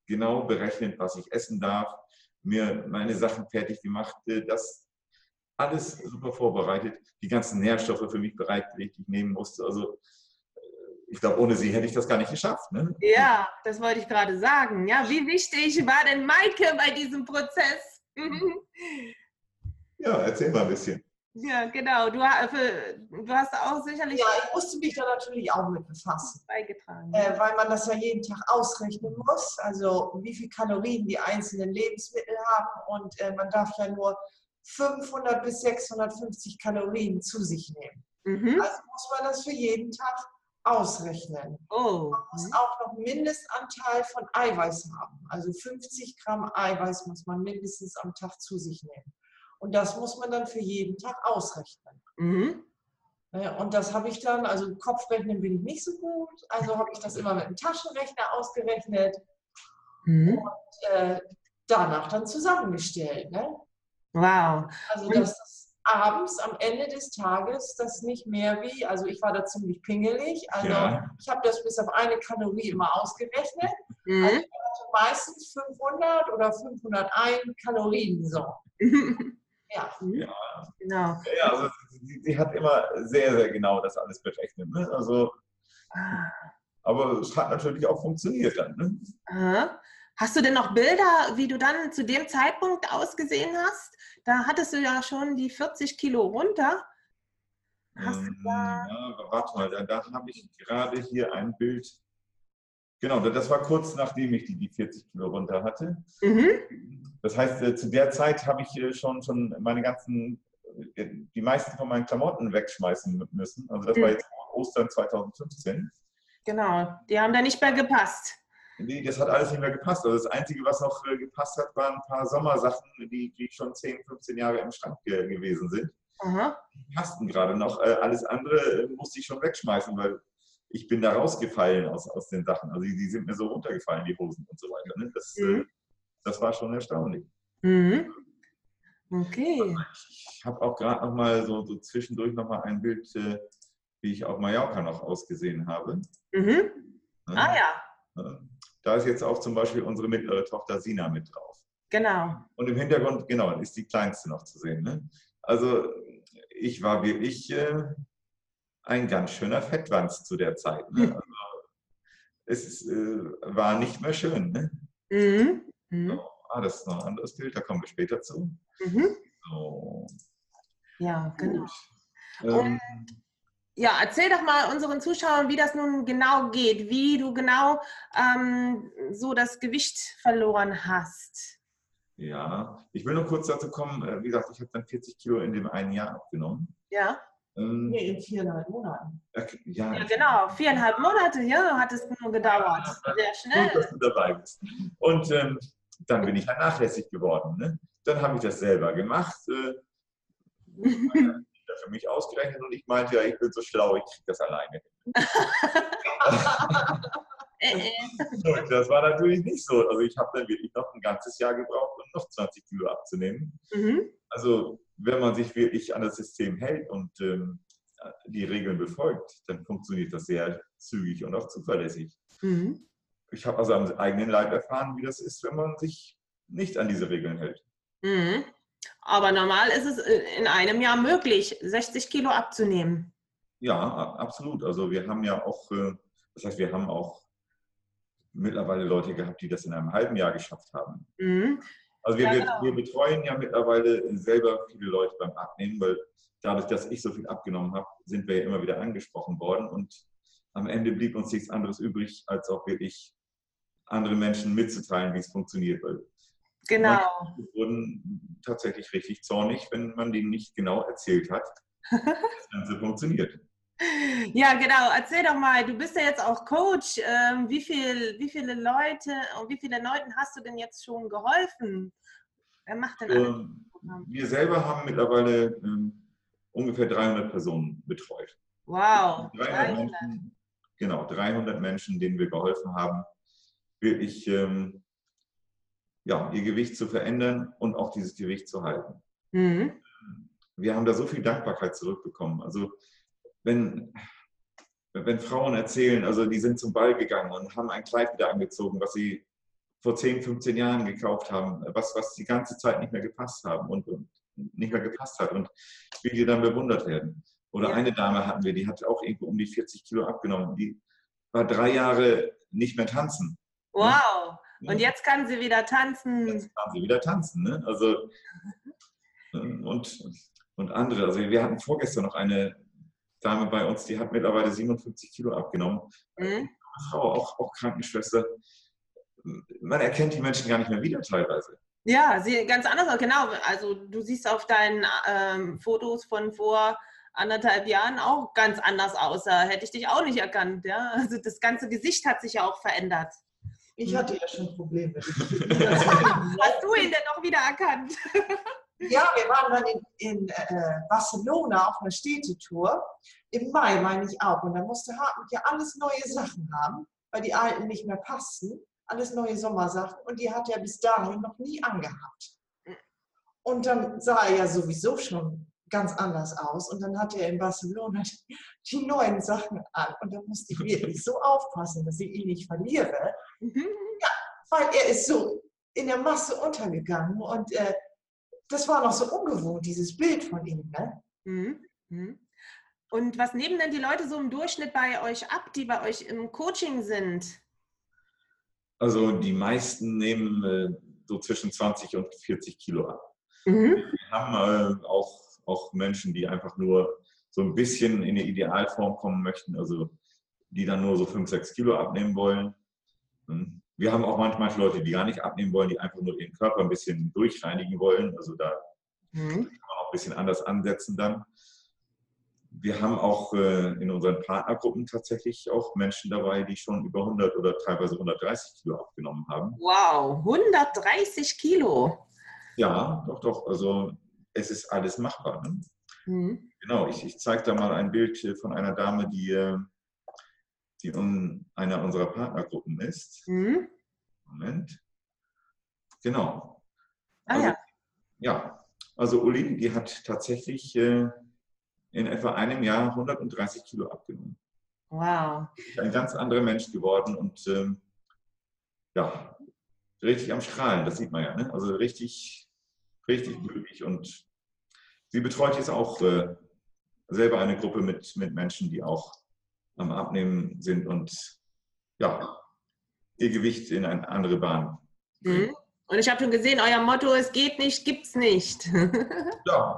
genau berechnet, was ich essen darf, mir meine Sachen fertig gemacht, äh, das alles super vorbereitet, die ganzen Nährstoffe für mich bereitgelegt, die ich nehmen musste. Also ich glaube, ohne sie hätte ich das gar nicht geschafft. Ne? Ja, das wollte ich gerade sagen. Ja, wie wichtig war denn Maike bei diesem Prozess? <laughs> ja, erzähl mal ein bisschen. Ja, genau. Du, du, hast auch sicherlich. Ja, ich musste mich da natürlich auch mit befassen. Beigetragen. Äh, weil man das ja jeden Tag ausrechnen muss. Also, wie viel Kalorien die einzelnen Lebensmittel haben. Und äh, man darf ja nur 500 bis 650 Kalorien zu sich nehmen. Mhm. Also muss man das für jeden Tag ausrechnen. Oh. Man muss mhm. auch noch Mindestanteil von Eiweiß haben. Also 50 Gramm Eiweiß muss man mindestens am Tag zu sich nehmen. Und das muss man dann für jeden Tag ausrechnen. Mhm. Und das habe ich dann, also Kopfrechnen bin ich nicht so gut, also habe ich das immer mit einem Taschenrechner ausgerechnet mhm. und äh, danach dann zusammengestellt. Ne? Wow. Also dass das abends am Ende des Tages das nicht mehr wie, also ich war da ziemlich pingelig, also ja. ich habe das bis auf eine Kalorie immer ausgerechnet. Mhm. Also ich hatte meistens 500 oder 501 Kalorien so. <laughs> ja. ja. Genau. Ja, also sie, sie, hat immer sehr, sehr genau das alles berechnet. Ne? Also, aber es hat natürlich auch funktioniert dann. Ne? Aha. Hast du denn noch Bilder, wie du dann zu dem Zeitpunkt ausgesehen hast? Da hattest du ja schon die 40 Kilo runter. Hast ähm, da ja, warte mal, da, da habe ich gerade hier ein Bild. Genau, das war kurz nachdem ich die, die 40 Kilo runter hatte. Mhm. Das heißt, äh, zu der Zeit habe ich äh, schon, schon meine ganzen, äh, die meisten von meinen Klamotten wegschmeißen müssen. Also das mhm. war jetzt Ostern 2015. Genau, die haben da nicht mehr gepasst. Nee, das hat alles nicht mehr gepasst. Also das Einzige, was noch äh, gepasst hat, waren ein paar Sommersachen, die, die schon 10, 15 Jahre im Schrank ge gewesen sind. Aha. Die passten gerade noch. Äh, alles andere äh, musste ich schon wegschmeißen, weil ich bin da rausgefallen aus, aus den Sachen. Also die, die sind mir so runtergefallen, die Hosen und so weiter. Ne? Das, mhm. das war schon erstaunlich. Mhm. Okay. Ich habe auch gerade noch mal so, so zwischendurch noch mal ein Bild, wie ich auf Mallorca noch ausgesehen habe. Mhm. Ah ja. Da ist jetzt auch zum Beispiel unsere mittlere Tochter Sina mit drauf. Genau. Und im Hintergrund, genau, ist die kleinste noch zu sehen. Ne? Also ich war wirklich äh, ein ganz schöner Fettwanz zu der Zeit. Ne? <laughs> Also, es äh, war nicht mehr schön. Ne? Mhm. Mhm. So, ah, das ist noch ein anderes Bild, da kommen wir später zu. Mhm. So. Ja, genau. Ähm, ja, erzähl doch mal unseren Zuschauern, wie das nun genau geht, wie du genau ähm, so das Gewicht verloren hast. Ja, ich will nur kurz dazu kommen. äh, Wie gesagt, ich habe dann 40 Kilo in dem einen Jahr abgenommen. Ja. Ähm, Nee, in viereinhalb Monaten. äh, ja, ja, genau. Viereinhalb Monate, ja, hat es nur gedauert. Sehr Gut, schnell. dass du dabei bist. Und ähm, dann bin ich halt nachlässig geworden. Ne? Dann habe ich das selber gemacht, äh, <laughs> für mich ausgerechnet und ich meinte, ja, ich bin so schlau, ich kriege das alleine. <laughs> <laughs> Äh, äh. Und das war natürlich nicht so. Also ich habe dann wirklich noch ein ganzes Jahr gebraucht, um noch 20 Kilo abzunehmen. Mhm. Also wenn man sich wirklich an das System hält und ähm, die Regeln befolgt, dann funktioniert das sehr zügig und auch zuverlässig. Mhm. Ich habe also am eigenen Leib erfahren, wie das ist, wenn man sich nicht an diese Regeln hält. Mhm. Aber normal ist es äh, in einem Jahr möglich, 60 Kilo abzunehmen. Ja, absolut. Also wir haben ja auch, äh, das heißt, wir haben auch mittlerweile Leute gehabt, die das in einem halben Jahr geschafft haben. Mhm. Also wir, Ja, genau. wir betreuen ja mittlerweile selber viele Leute beim Abnehmen, weil dadurch, dass ich so viel abgenommen habe, sind wir ja immer wieder angesprochen worden und am Ende blieb uns nichts anderes übrig, als auch wirklich andere Menschen mitzuteilen, wie es funktioniert. Weil Genau. manche wurden tatsächlich richtig zornig, wenn man denen nicht genau erzählt hat, <laughs> wie das Ganze funktioniert. Ja, genau. Erzähl doch mal, du bist ja jetzt auch Coach. Ähm, wie, viel, wie viele Leute und wie viele Leuten hast du denn jetzt schon geholfen? Wer macht denn? Ähm, wir selber haben mittlerweile ähm, ungefähr 300 Personen betreut. Wow. 300 Menschen, genau, 300 Menschen, denen wir geholfen haben, wirklich ähm, ja, ihr Gewicht zu verändern und auch dieses Gewicht zu halten. Mhm. Wir haben da so viel Dankbarkeit zurückbekommen. Also wenn, wenn Frauen erzählen, also die sind zum Ball gegangen und haben ein Kleid wieder angezogen, was sie vor 10, 15 Jahren gekauft haben, was, was die ganze Zeit nicht mehr gepasst haben und, und nicht mehr gepasst hat und wie die dann bewundert werden. Oder Ja. eine Dame hatten wir, die hat auch irgendwo um die 40 Kilo abgenommen. Die war drei Jahre nicht mehr tanzen. Wow. Und jetzt kann sie wieder tanzen. Jetzt kann sie wieder tanzen. Ne? Also, ähm, und, und andere. Also wir hatten vorgestern noch eine Dame bei uns, die hat mittlerweile 57 Kilo abgenommen. Mhm. Frau, auch, auch Krankenschwester. Man erkennt die Menschen gar nicht mehr wieder teilweise. Ja, sie ganz anders. Genau. Also du siehst auf deinen ähm, Fotos von vor anderthalb Jahren auch ganz anders aus. Da hätte ich dich auch nicht erkannt. Ja? Also das ganze Gesicht hat sich ja auch verändert. Ich hatte ja schon Probleme. <laughs> Hast du ihn denn noch wieder erkannt? Ja, wir waren dann in, in äh, Barcelona auf einer Städtetour. Im Mai meine ich auch. Und da musste Hartmut ja alles neue Sachen haben, weil die alten nicht mehr passten. Alles neue Sommersachen. Und die hat er bis dahin noch nie angehabt. Und dann sah er ja sowieso schon ganz anders aus. Und dann hatte er in Barcelona die, die neuen Sachen an. Und da musste ich wirklich so aufpassen, dass ich ihn nicht verliere. Mhm. weil er ist so in der Masse untergegangen und äh, das war noch so ungewohnt, dieses Bild von ihm. Ne? Mhm. Mhm. Und was nehmen denn die Leute so im Durchschnitt bei euch ab, die bei euch im Coaching sind? Also die meisten nehmen äh, so zwischen 20 und 40 Kilo ab. Mhm. Wir haben äh, auch, auch Menschen, die einfach nur so ein bisschen in die Idealform kommen möchten, also die dann nur so 5, 6 Kilo abnehmen wollen. Hm. Wir haben auch manchmal Leute, die gar nicht abnehmen wollen, die einfach nur ihren Körper ein bisschen durchreinigen wollen. Also da Mhm. kann man auch ein bisschen anders ansetzen dann. Wir haben auch äh, in unseren Partnergruppen tatsächlich auch Menschen dabei, die schon über 100 oder teilweise 130 Kilo abgenommen haben. Wow, 130 Kilo. Ja, doch, doch. Also es ist alles machbar. Ne? Mhm. Genau, ich, ich zeige da mal ein Bild äh, von einer Dame, die, äh, die in einer unserer Partnergruppen ist. Mhm. Moment. Genau. Ah Also, ja. Ja, also Uli, die hat tatsächlich äh, in etwa einem Jahr 130 Kilo abgenommen. Wow. Ein ganz anderer Mensch geworden und ähm, ja, richtig am Strahlen, das sieht man ja. Ne? Also richtig, richtig glücklich. Und sie betreut jetzt auch äh, selber eine Gruppe mit, mit Menschen, die auch am Abnehmen sind und ja, ihr Gewicht in eine andere Bahn. Mhm. Und ich habe schon gesehen, euer Motto, es geht nicht, gibt's nicht. <laughs> Ja.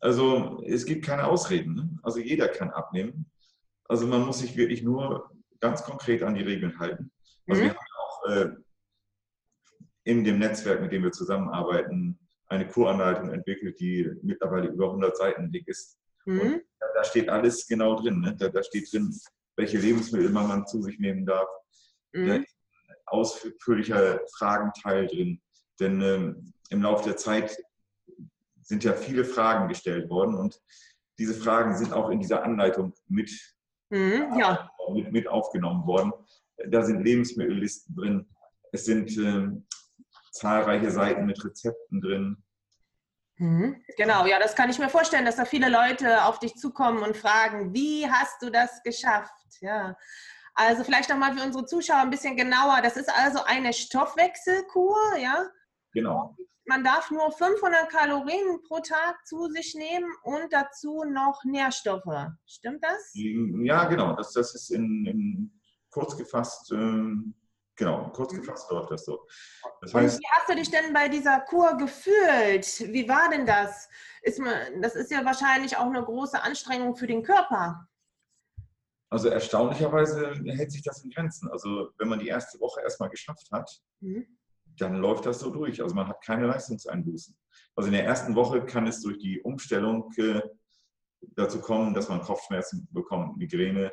Also es gibt keine Ausreden. Ne? Also jeder kann abnehmen. Also man muss sich wirklich nur ganz konkret an die Regeln halten. Also Mhm. wir haben auch äh, in dem Netzwerk, mit dem wir zusammenarbeiten, eine Kuranleitung entwickelt, die mittlerweile über 100 Seiten dick ist. Mhm. Und da steht alles genau drin. Ne? Da, da, steht drin, welche Lebensmittel man, man zu sich nehmen darf. Mhm. Da ist ein ausführlicher Fragenteil drin. Denn ähm, im Laufe der Zeit sind ja viele Fragen gestellt worden und diese Fragen sind auch in dieser Anleitung mit, mhm, ja. mit, mit, aufgenommen worden. Da sind Lebensmittellisten drin. Es sind ähm, zahlreiche Seiten mit Rezepten drin. Mhm. Genau, ja, das kann ich mir vorstellen, dass da viele Leute auf dich zukommen und fragen, wie hast du das geschafft? Ja. Also vielleicht nochmal für unsere Zuschauer ein bisschen genauer. Das ist also eine Stoffwechselkur, ja? Genau. Man darf nur 500 Kalorien pro Tag zu sich nehmen und dazu noch Nährstoffe. Stimmt das? Ja, genau. Das, das ist in, in kurz gefasst ähm, Genau, kurz mhm. gefasst läuft das so. Das heißt, wie hast du dich denn bei dieser Kur gefühlt? Wie war denn das? Ist man, das ist ja wahrscheinlich auch eine große Anstrengung für den Körper. Also erstaunlicherweise hält sich das in Grenzen. Also wenn man die erste Woche erstmal geschafft hat, mhm. dann läuft das so durch. Also man hat keine Leistungseinbußen. Also in der ersten Woche kann es durch die Umstellung äh, dazu kommen, dass man Kopfschmerzen bekommt, Migräne,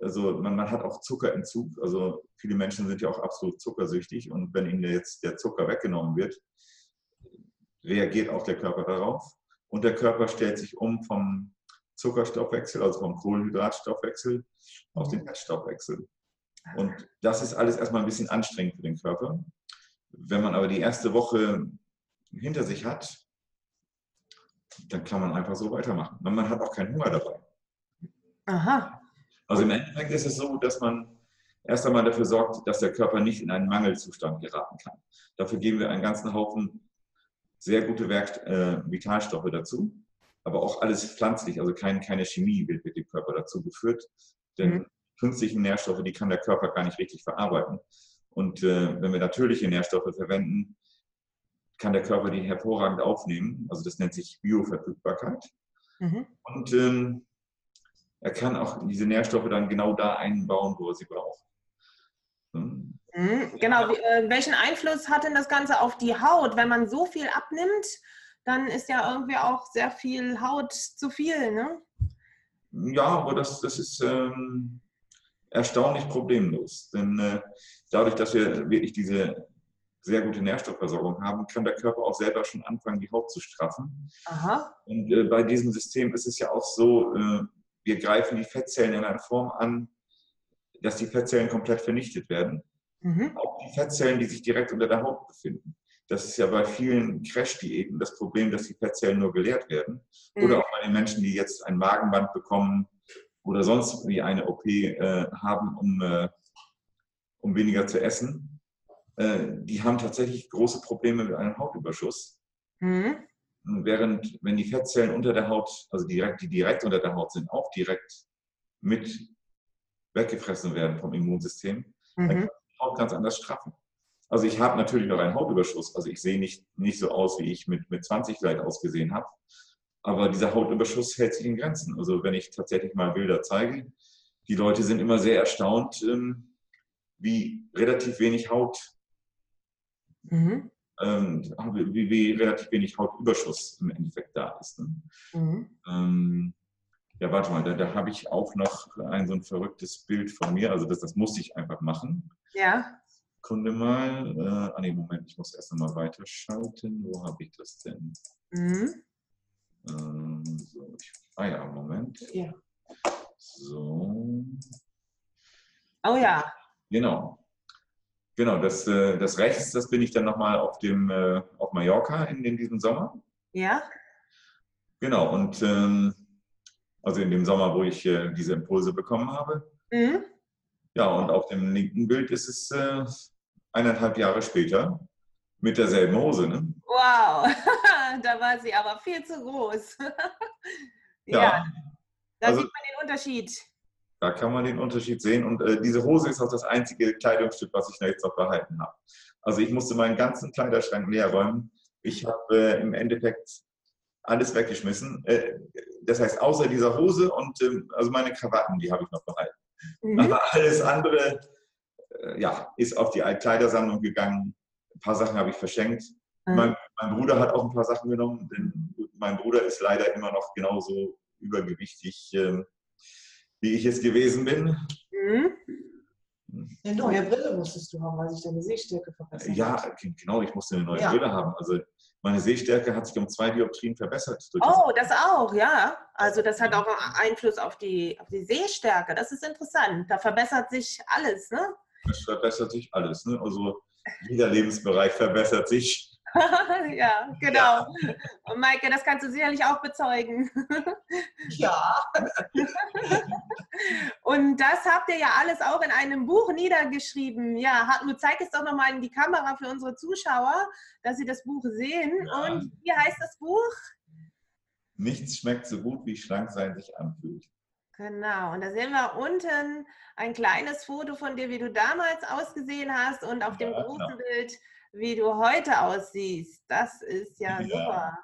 also man, man, hat auch Zuckerentzug. Also viele Menschen sind ja auch absolut zuckersüchtig und wenn ihnen jetzt der Zucker weggenommen wird, reagiert auch der Körper darauf. Und der Körper stellt sich um vom Zuckerstoffwechsel, also vom Kohlenhydratstoffwechsel, auf den Fettstoffwechsel. Und das ist alles erstmal ein bisschen anstrengend für den Körper. Wenn man aber die erste Woche hinter sich hat, dann kann man einfach so weitermachen. Man hat auch keinen Hunger dabei. Aha. Also im Endeffekt ist es so, dass man erst einmal dafür sorgt, dass der Körper nicht in einen Mangelzustand geraten kann. Dafür geben wir einen ganzen Haufen sehr gute Werk äh, Vitalstoffe dazu, aber auch alles pflanzlich, also kein, keine Chemie wird mit dem Körper dazu geführt. Denn mhm. künstliche Nährstoffe, die kann der Körper gar nicht richtig verarbeiten. Und äh, wenn wir natürliche Nährstoffe verwenden, kann der Körper die hervorragend aufnehmen. Also das nennt sich Bioverfügbarkeit. Mhm. Und ähm, er kann auch diese Nährstoffe dann genau da einbauen, wo er sie braucht. Hm. Mhm, genau, äh, welchen Einfluss hat denn das Ganze auf die Haut? Wenn man so viel abnimmt, dann ist ja irgendwie auch sehr viel Haut zu viel, ne? Ja, aber das, das ist ähm, erstaunlich problemlos. Denn äh, dadurch, dass wir wirklich diese sehr gute Nährstoffversorgung haben, kann der Körper auch selber schon anfangen, die Haut zu straffen. Aha. Und äh, bei diesem System ist es ja auch so, äh, wir greifen die Fettzellen in einer Form an, dass die Fettzellen komplett vernichtet werden. Mhm. Auch die Fettzellen, die sich direkt unter der Haut befinden. Das ist ja bei vielen Crash-Diäten das Problem, dass die Fettzellen nur geleert werden. Mhm. Oder auch bei den Menschen, die jetzt ein Magenband bekommen oder sonst wie eine OP äh, haben, um, äh, um weniger zu essen. Äh, die haben tatsächlich große Probleme mit einem Hautüberschuss. Mhm. Während, wenn die Fettzellen unter der Haut, also direkt, die direkt unter der Haut sind, auch direkt mit weggefressen werden vom Immunsystem, mhm. dann kann die Haut ganz anders straffen. Also ich habe natürlich noch einen Hautüberschuss. Also ich sehe nicht, nicht so aus, wie ich mit, mit 20 vielleicht ausgesehen habe. Aber dieser Hautüberschuss hält sich in Grenzen. Also wenn ich tatsächlich mal Bilder zeige, die Leute sind immer sehr erstaunt, ähm, wie relativ wenig Haut mhm ähm, wie, wie, relativ wenig Hautüberschuss im Endeffekt da ist. Ne? Mhm. Ähm, ja, warte mal, da, da habe ich auch noch ein so ein verrücktes Bild von mir. Also das, das muss ich einfach machen. Ja. Kunde mal. Äh, ah nee, Moment, ich muss erst einmal weiterschalten. Wo habe ich das denn? Mhm. Ähm, so, ich, ah ja, Moment. Ja. So. Oh ja. Genau. Genau, das, äh, das rechts, das bin ich dann nochmal auf dem äh, auf Mallorca in, in diesem Sommer. Ja. Genau, und ähm, also in dem Sommer, wo ich äh, diese Impulse bekommen habe. Mhm. Ja, und auf dem linken Bild ist es äh, eineinhalb Jahre später mit derselben Hose. Ne? Wow, <laughs> da war sie aber viel zu groß. <laughs> ja, ja, da also, sieht man den Unterschied. Da kann man den Unterschied sehen. Und äh, diese Hose ist auch das einzige Kleidungsstück, was ich da jetzt noch behalten habe. Also ich musste meinen ganzen Kleiderschrank leer räumen. Ich habe äh, im Endeffekt alles weggeschmissen. Äh, das heißt, außer dieser Hose und ähm, also meine Krawatten, die habe ich noch behalten. Mhm. Aber alles andere äh, ja, ist auf die Altkleidersammlung gegangen. paar Sachen habe ich verschenkt. Mhm. Mein, mein, Bruder hat auch ein paar Sachen genommen, denn mein Bruder ist leider immer noch genauso übergewichtig, ähm, wie ich es gewesen bin. Mhm. Eine neue Brille musstest du haben, weil sich deine Sehstärke verbessert ja, hat. Ja, genau, ich musste eine neue ja. Brille haben. Also meine Sehstärke hat sich um zwei Dioptrien verbessert. Oh, das auch, ja. Also das hat auch Einfluss auf die, auf die Sehstärke. Das ist interessant. Da verbessert sich alles, ne? Es verbessert sich alles, ne? Also jeder Lebensbereich verbessert sich. <laughs> ja, genau. Ja. Und Maike, das kannst du sicherlich auch bezeugen. <laughs> ja. Und das habt ihr ja alles auch in einem Buch niedergeschrieben. Ja, Hartmut, zeig es doch nochmal in die Kamera für unsere Zuschauer, dass sie das Buch sehen. Ja. Und wie heißt das Buch? Nichts schmeckt so gut, wie schlank sein sich anfühlt. Genau, und da sehen wir unten ein kleines Foto von dir, wie du damals ausgesehen hast und auf ja, dem großen genau. Bild wie du heute aussiehst. Das ist ja, ja. super.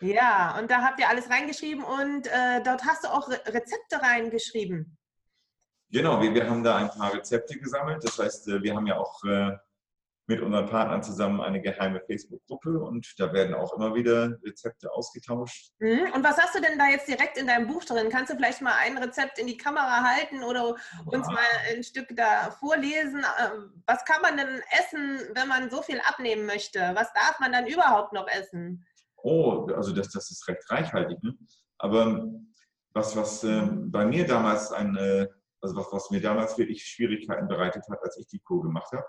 Ja, und da habt ihr alles reingeschrieben und äh, dort hast du auch Rezepte reingeschrieben. Genau, wir, wir haben da ein paar Rezepte gesammelt. Das heißt, äh, wir haben ja auch äh, mit unseren Partnern zusammen eine geheime Facebook-Gruppe und da werden auch immer wieder Rezepte ausgetauscht. Mhm. Und was hast du denn da jetzt direkt in deinem Buch drin? Kannst du vielleicht mal ein Rezept in die Kamera halten oder uns mal ein Stück da vorlesen? Ähm, was kann man denn essen, wenn man so viel abnehmen möchte? Was darf man dann überhaupt noch essen? Oh, also das, das ist recht reichhaltig. Ne? Aber was, was äh, bei mir damals ein, äh, also was, was mir damals wirklich Schwierigkeiten bereitet hat, als ich die Kur gemacht habe,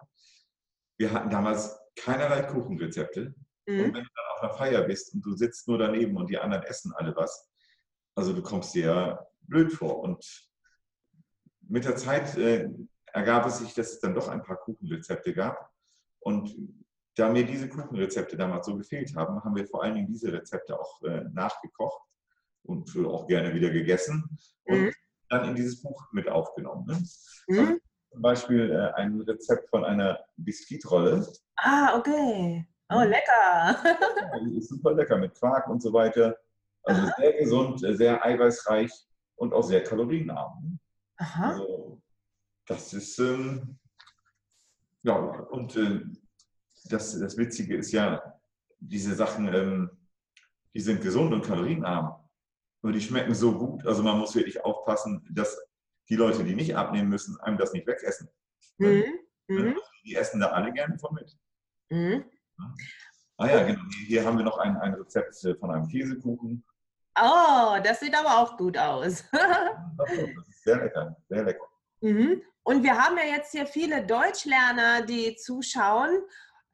wir hatten damals keinerlei Kuchenrezepte. Mhm. Und wenn du dann auf einer Feier bist und du sitzt nur daneben und die anderen essen alle was, also du kommst dir ja blöd vor. Und mit der Zeit äh, ergab es sich, dass es dann doch ein paar Kuchenrezepte gab. Und da mir diese Kuchenrezepte damals so gefehlt haben, haben wir vor allen Dingen diese Rezepte auch äh, nachgekocht und auch gerne wieder gegessen und mhm. dann in dieses Buch mit aufgenommen. Ne? Mhm. Zum Beispiel äh, ein Rezept von einer Biskuitrolle. Ah, okay. Oh, lecker. die ist super lecker mit Quark und so weiter. Also Aha. sehr gesund, äh, sehr eiweißreich und auch sehr kalorienarm. Aha. Also, das ist, ähm, ja, und äh, das, das Witzige ist ja, diese Sachen, ähm, die sind gesund und kalorienarm. Und die schmecken so gut. Also man muss wirklich aufpassen, dass die Leute, die nicht abnehmen müssen, einem das nicht wegessen. Mhm. Mhm. Die essen da alle gerne von mit. Mhm. Ah ja, genau. Hier haben wir noch ein, ein Rezept von einem Käsekuchen. Oh, das sieht aber auch gut aus. <laughs> das ist sehr lecker, sehr lecker. Mhm. Und wir haben ja jetzt hier viele Deutschlerner, die zuschauen.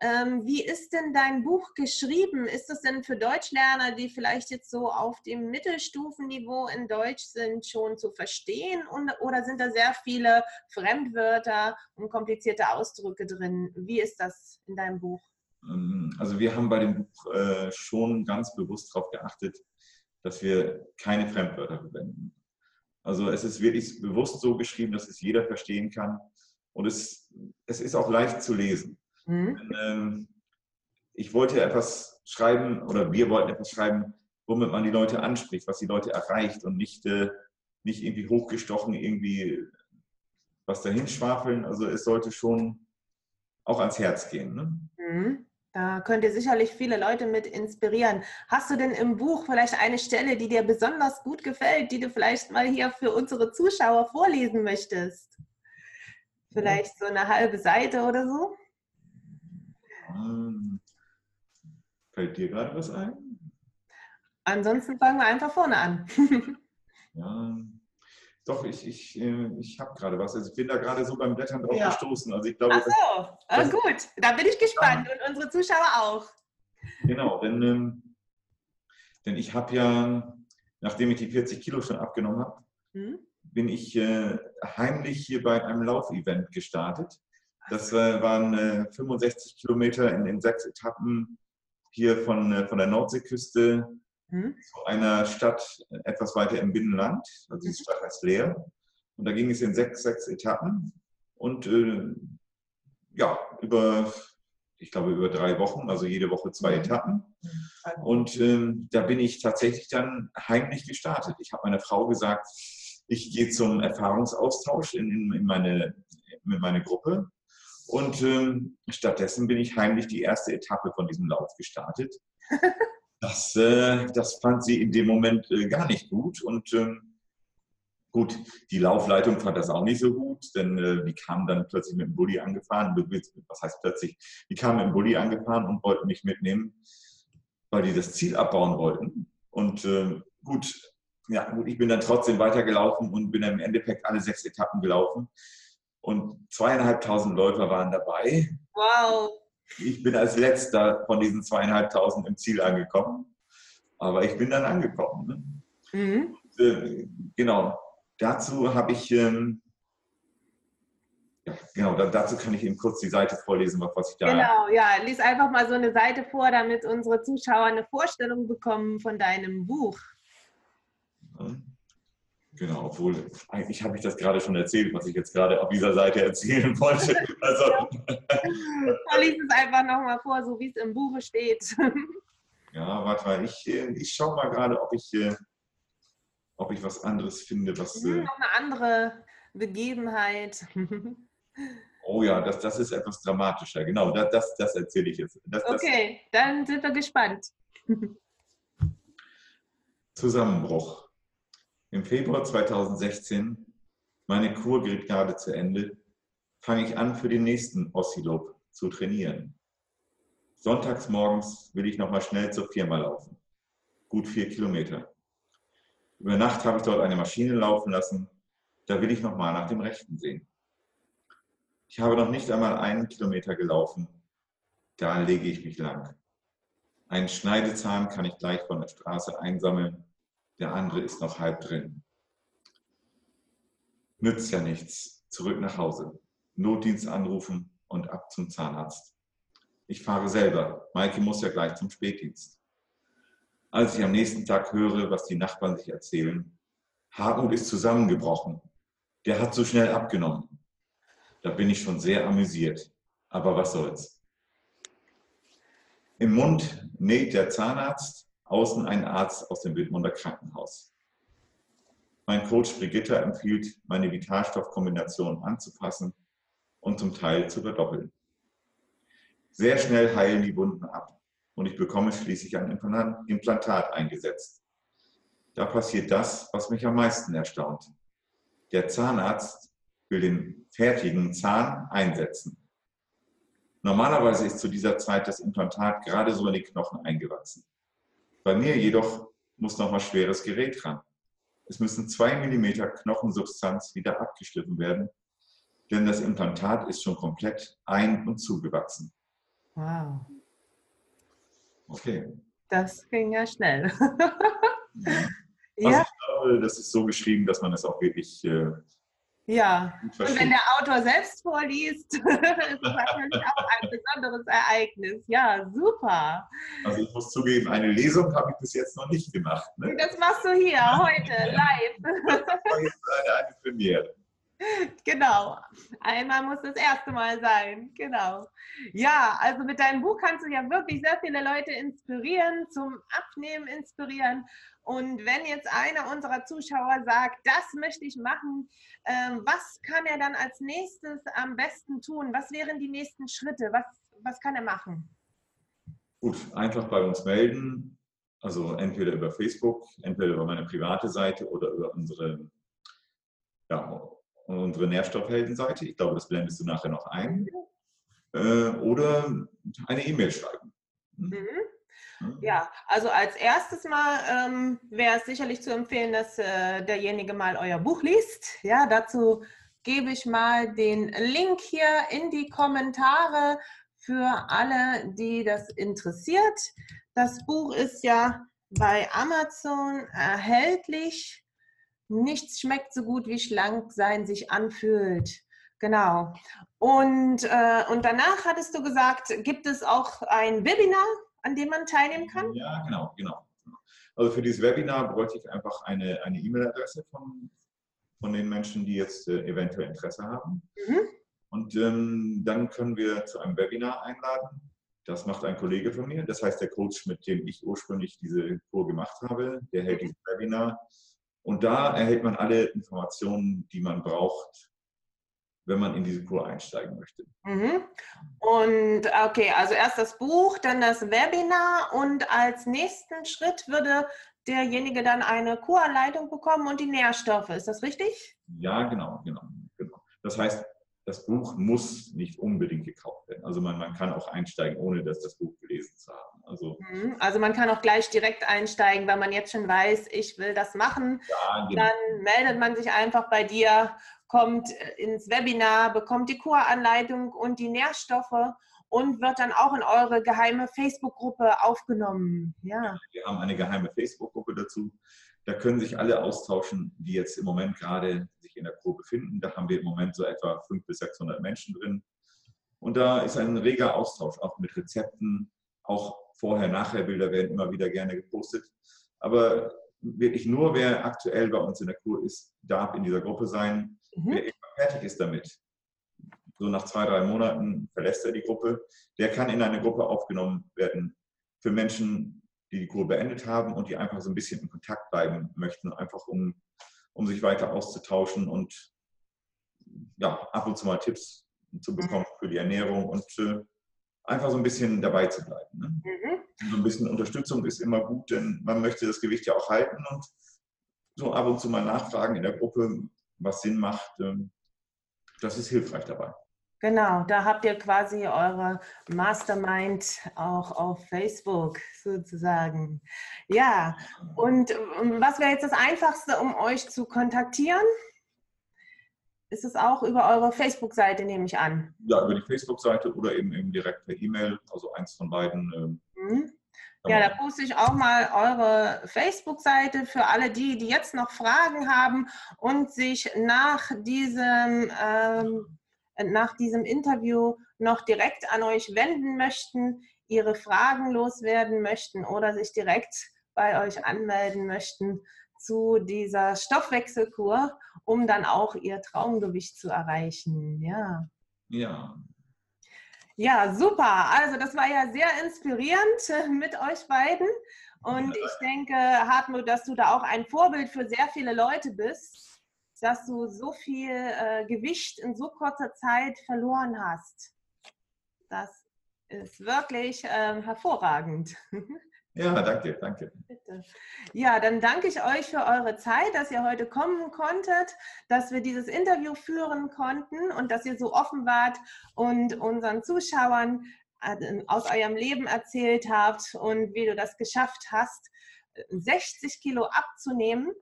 Ähm, wie ist denn dein Buch geschrieben? Ist das denn für Deutschlerner, die vielleicht jetzt so auf dem Mittelstufenniveau in Deutsch sind, schon zu verstehen? Und, oder sind da sehr viele Fremdwörter und komplizierte Ausdrücke drin? Wie ist das in deinem Buch? Ähm, also wir haben bei dem Buch äh, schon ganz bewusst darauf geachtet, dass wir keine Fremdwörter verwenden. Also es ist wirklich bewusst so geschrieben, dass es jeder verstehen kann. Und es, es ist auch leicht zu lesen. Mhm. Ähm, ich wollte etwas schreiben oder wir wollten etwas schreiben, womit man die Leute anspricht, was die Leute erreicht und nicht, äh, nicht irgendwie hochgestochen irgendwie was dahin schwafeln. Also es sollte schon auch ans Herz gehen. Ne? Mhm. Da könnt ihr sicherlich viele Leute mit inspirieren. Hast du denn im Buch vielleicht eine Stelle, die dir besonders gut gefällt, die du vielleicht mal hier für unsere Zuschauer vorlesen möchtest? Vielleicht so eine halbe Seite oder so? Ähm, fällt dir gerade was ein? Ansonsten fangen wir einfach vorne an. <laughs> ja, doch, ich, ich, äh, ich habe gerade was. Also ich bin da gerade so beim Blättern drauf ja. gestoßen. Also ich glaube, Ach so, das, gut. Da bin ich gespannt ja. und unsere Zuschauer auch. Genau, denn, ähm, denn ich habe ja, nachdem ich die 40 Kilo schon abgenommen habe, hm? bin ich äh, heimlich hier bei einem Laufevent gestartet. Das äh, waren äh, 65 Kilometer in, in, sechs Etappen hier von, äh, von der Nordseeküste mhm. zu einer Stadt etwas weiter im Binnenland. Also die Stadt heißt Leer. Und da ging es in sechs, sechs Etappen. Und äh, ja, über, ich glaube, über drei Wochen, also jede Woche zwei mhm. Etappen. Und ähm, da bin ich tatsächlich dann heimlich gestartet. Ich habe meiner Frau gesagt, ich gehe zum Erfahrungsaustausch in, in, in meine, in meine Gruppe Und ähm, stattdessen bin ich heimlich die erste Etappe von diesem Lauf gestartet. <laughs> Das, äh, das fand sie in dem Moment äh, gar nicht gut. Und ähm, gut, die Laufleitung fand das auch nicht so gut, denn äh, die kamen dann plötzlich mit dem Bulli angefahren. Was heißt plötzlich? Die kamen mit dem Bulli angefahren und wollten mich mitnehmen, weil die das Ziel abbauen wollten. Und äh, gut, ja, gut, ich bin dann trotzdem weitergelaufen und bin dann im Endeffekt alle sechs Etappen gelaufen. Und zweieinhalbtausend Läufer waren dabei. Wow. Ich bin als letzter von diesen zweieinhalbtausend im Ziel angekommen. Aber ich bin dann angekommen. Ne? Mhm. Und, äh, genau. Dazu habe ich, ähm, ja, genau, dazu kann ich Ihnen kurz die Seite vorlesen, was ich da. Genau, ja, lies einfach mal so eine Seite vor, damit unsere Zuschauer eine Vorstellung bekommen von deinem Buch. Genau, obwohl eigentlich habe ich das gerade schon erzählt, was ich jetzt gerade auf dieser Seite erzählen <laughs> wollte. Also, lies es einfach nochmal vor, so wie es im Buche steht. <laughs> Ja, warte mal, ich, äh, ich schaue mal gerade, ob ich, äh, ob ich was anderes finde. Was, mhm, noch eine andere Begebenheit. <laughs> Oh ja, das, das ist etwas dramatischer. Genau, das, das, das erzähle ich jetzt. Das, okay, dann sind wir gespannt. Zusammenbruch. Im Februar 2016, meine Kur geht gerade zu Ende, fange ich an, für den nächsten Ossilob zu trainieren. Sonntags morgens will ich nochmal schnell zur Firma laufen. Gut vier Kilometer. Über Nacht habe ich dort eine Maschine laufen lassen. Da will ich nochmal nach dem Rechten sehen. Ich habe noch nicht einmal einen Kilometer gelaufen. Da lege ich mich lang. Einen Schneidezahn kann ich gleich von der Straße einsammeln der andere ist noch halb drin. Nützt ja nichts. Zurück nach Hause. Notdienst anrufen und ab zum Zahnarzt. Ich fahre selber. Maike muss ja gleich zum Spätdienst. Als ich am nächsten Tag höre, was die Nachbarn sich erzählen, Hartmut ist zusammengebrochen. Der hat so schnell abgenommen. Da bin ich schon sehr amüsiert. Aber was soll's. Im Mund näht der Zahnarzt außen ein Arzt aus dem Wittmunder Krankenhaus. Mein Coach Brigitta empfiehlt, meine Vitalstoffkombination anzupassen und zum Teil zu verdoppeln. Sehr schnell heilen die Wunden ab und ich bekomme schließlich ein Implantat eingesetzt. Da passiert das, was mich am meisten erstaunt. Der Zahnarzt will den fertigen Zahn einsetzen. Normalerweise ist zu dieser Zeit das Implantat gerade so in die Knochen eingewachsen. Bei mir jedoch muss noch mal schweres Gerät ran. Es müssen zwei Millimeter Knochensubstanz wieder abgeschliffen werden, denn das Implantat ist schon komplett ein- und zugewachsen. Wow. Okay. Das ging ja schnell. <laughs> also ja. ich glaube, das ist so geschrieben, dass man es auch wirklich äh, ja, und wenn der Autor selbst vorliest, <laughs> ist das natürlich auch ein besonderes Ereignis. Ja, super. Also ich muss zugeben, eine Lesung habe ich bis jetzt noch nicht gemacht. Ne? Das machst du hier, heute, live. Das war jetzt eine, eine Premiere. Genau, einmal muss das erste Mal sein. Genau. Ja, also mit deinem Buch kannst du ja wirklich sehr viele Leute inspirieren, zum Abnehmen inspirieren. Und wenn jetzt einer unserer Zuschauer sagt, das möchte ich machen, ähm, was kann er dann als nächstes am besten tun? Was wären die nächsten Schritte? Was, was kann er machen? Gut, einfach bei uns melden. Also entweder über Facebook, entweder über meine private Seite oder über unsere, ja, unsere Nährstoffheldenseite. Ich glaube, das blendest du nachher noch ein. Äh, oder eine E-Mail schreiben. Mhm. Mhm. Ja, also als erstes Mal ähm, wäre es sicherlich zu empfehlen, dass äh, derjenige mal euer Buch liest. Ja, dazu gebe ich mal den Link hier in die Kommentare für alle, die das interessiert. Das Buch ist ja bei Amazon erhältlich. Nichts schmeckt so gut, wie schlank sein sich anfühlt. Genau. Und, äh, und danach hattest du gesagt, gibt es auch ein Webinar an dem man teilnehmen kann? Ja, genau, genau. Also für dieses Webinar bräuchte ich einfach eine E-Mail-Adresse von, von den Menschen, die jetzt äh, eventuell Interesse haben. Mhm. Und ähm, dann können wir zu einem Webinar einladen. Das macht ein Kollege von mir. Das heißt, der Coach, mit dem ich ursprünglich diese Kur gemacht habe, der hält mhm. dieses Webinar. Und da erhält man alle Informationen, die man braucht, wenn man in diese Kur einsteigen möchte. Mhm. Und okay, also erst das Buch, dann das Webinar und als nächsten Schritt würde derjenige dann eine Kuranleitung bekommen und die Nährstoffe. Ist das richtig? Ja, genau, genau, genau. Das heißt, das Buch muss nicht unbedingt gekauft werden. Also man, man kann auch einsteigen, ohne dass das Buch gelesen zu haben. Also, mhm. also man kann auch gleich direkt einsteigen, wenn man jetzt schon weiß, ich will das machen. Ja, genau. Dann meldet man sich einfach bei dir, kommt ins Webinar, bekommt die Kuranleitung und die Nährstoffe und wird dann auch in eure geheime Facebook-Gruppe aufgenommen. Ja. Wir haben eine geheime Facebook-Gruppe dazu. Da können sich alle austauschen, die jetzt im Moment gerade sich in der Kur befinden. Da haben wir im Moment so etwa 500 bis 600 Menschen drin. Und da ist ein reger Austausch, auch mit Rezepten, auch Vorher-Nachher-Bilder werden immer wieder gerne gepostet. Aber wirklich nur wer aktuell bei uns in der Kur ist, darf in dieser Gruppe sein. Mhm. Wer fertig ist damit, so nach zwei, drei Monaten verlässt er die Gruppe, der kann in eine Gruppe aufgenommen werden für Menschen, die die Kur beendet haben und die einfach so ein bisschen in Kontakt bleiben möchten, einfach um, um sich weiter auszutauschen und ja, ab und zu mal Tipps zu bekommen für die Ernährung und äh, einfach so ein bisschen dabei zu bleiben. Ne? Mhm. So ein bisschen Unterstützung ist immer gut, denn man möchte das Gewicht ja auch halten und so ab und zu mal nachfragen in der Gruppe, was Sinn macht. Ähm, das ist hilfreich dabei. Genau, da habt ihr quasi eure Mastermind auch auf Facebook sozusagen. Ja, und was wäre jetzt das Einfachste, um euch zu kontaktieren? Ist es auch über eure Facebook-Seite, nehme ich an? Ja, über die Facebook-Seite oder eben, eben direkt per E-Mail, also eins von beiden. Ähm, mhm. Ja, da poste ich auch mal eure Facebook-Seite für alle die, die jetzt noch Fragen haben und sich nach diesem, ähm, nach diesem Interview noch direkt an euch wenden möchten, ihre Fragen loswerden möchten oder sich direkt bei euch anmelden möchten zu dieser Stoffwechselkur, um dann auch ihr Traumgewicht zu erreichen. Ja. Ja. Ja, super. Also das war ja sehr inspirierend äh, mit euch beiden. Und ich denke, Hartmut, dass du da auch ein Vorbild für sehr viele Leute bist, dass du so viel äh, Gewicht in so kurzer Zeit verloren hast. Das ist wirklich äh, hervorragend. <laughs> Ja, danke, danke. Bitte. Ja, dann danke ich euch für eure Zeit, dass ihr heute kommen konntet, dass wir dieses Interview führen konnten und dass ihr so offen wart und unseren Zuschauern äh, aus eurem Leben erzählt habt und wie du das geschafft hast, 60 Kilo abzunehmen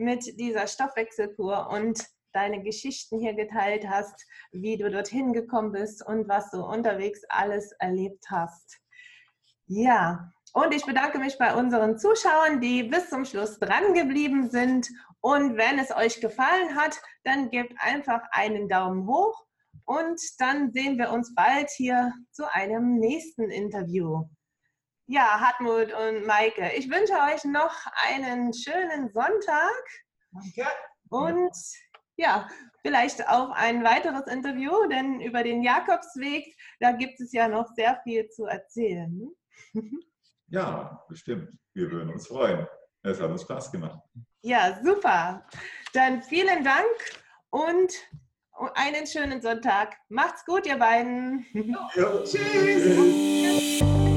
mit dieser Stoffwechselkur und deine Geschichten hier geteilt hast, wie du dorthin gekommen bist und was du unterwegs alles erlebt hast. Ja, und ich bedanke mich bei unseren Zuschauern, die bis zum Schluss dran geblieben sind. Und wenn es euch gefallen hat, dann gebt einfach einen Daumen hoch und dann sehen wir uns bald hier zu einem nächsten Interview. Ja, Hartmut und Maike, ich wünsche euch noch einen schönen Sonntag. Danke. Und ja, vielleicht auch ein weiteres Interview, denn über den Jakobsweg, da gibt es ja noch sehr viel zu erzählen. <laughs> Ja, bestimmt. Wir würden uns freuen. Es hat uns Spaß gemacht. Ja, super. Dann vielen Dank und einen schönen Sonntag. Macht's gut, ihr beiden. Ja, tschüss. tschüss.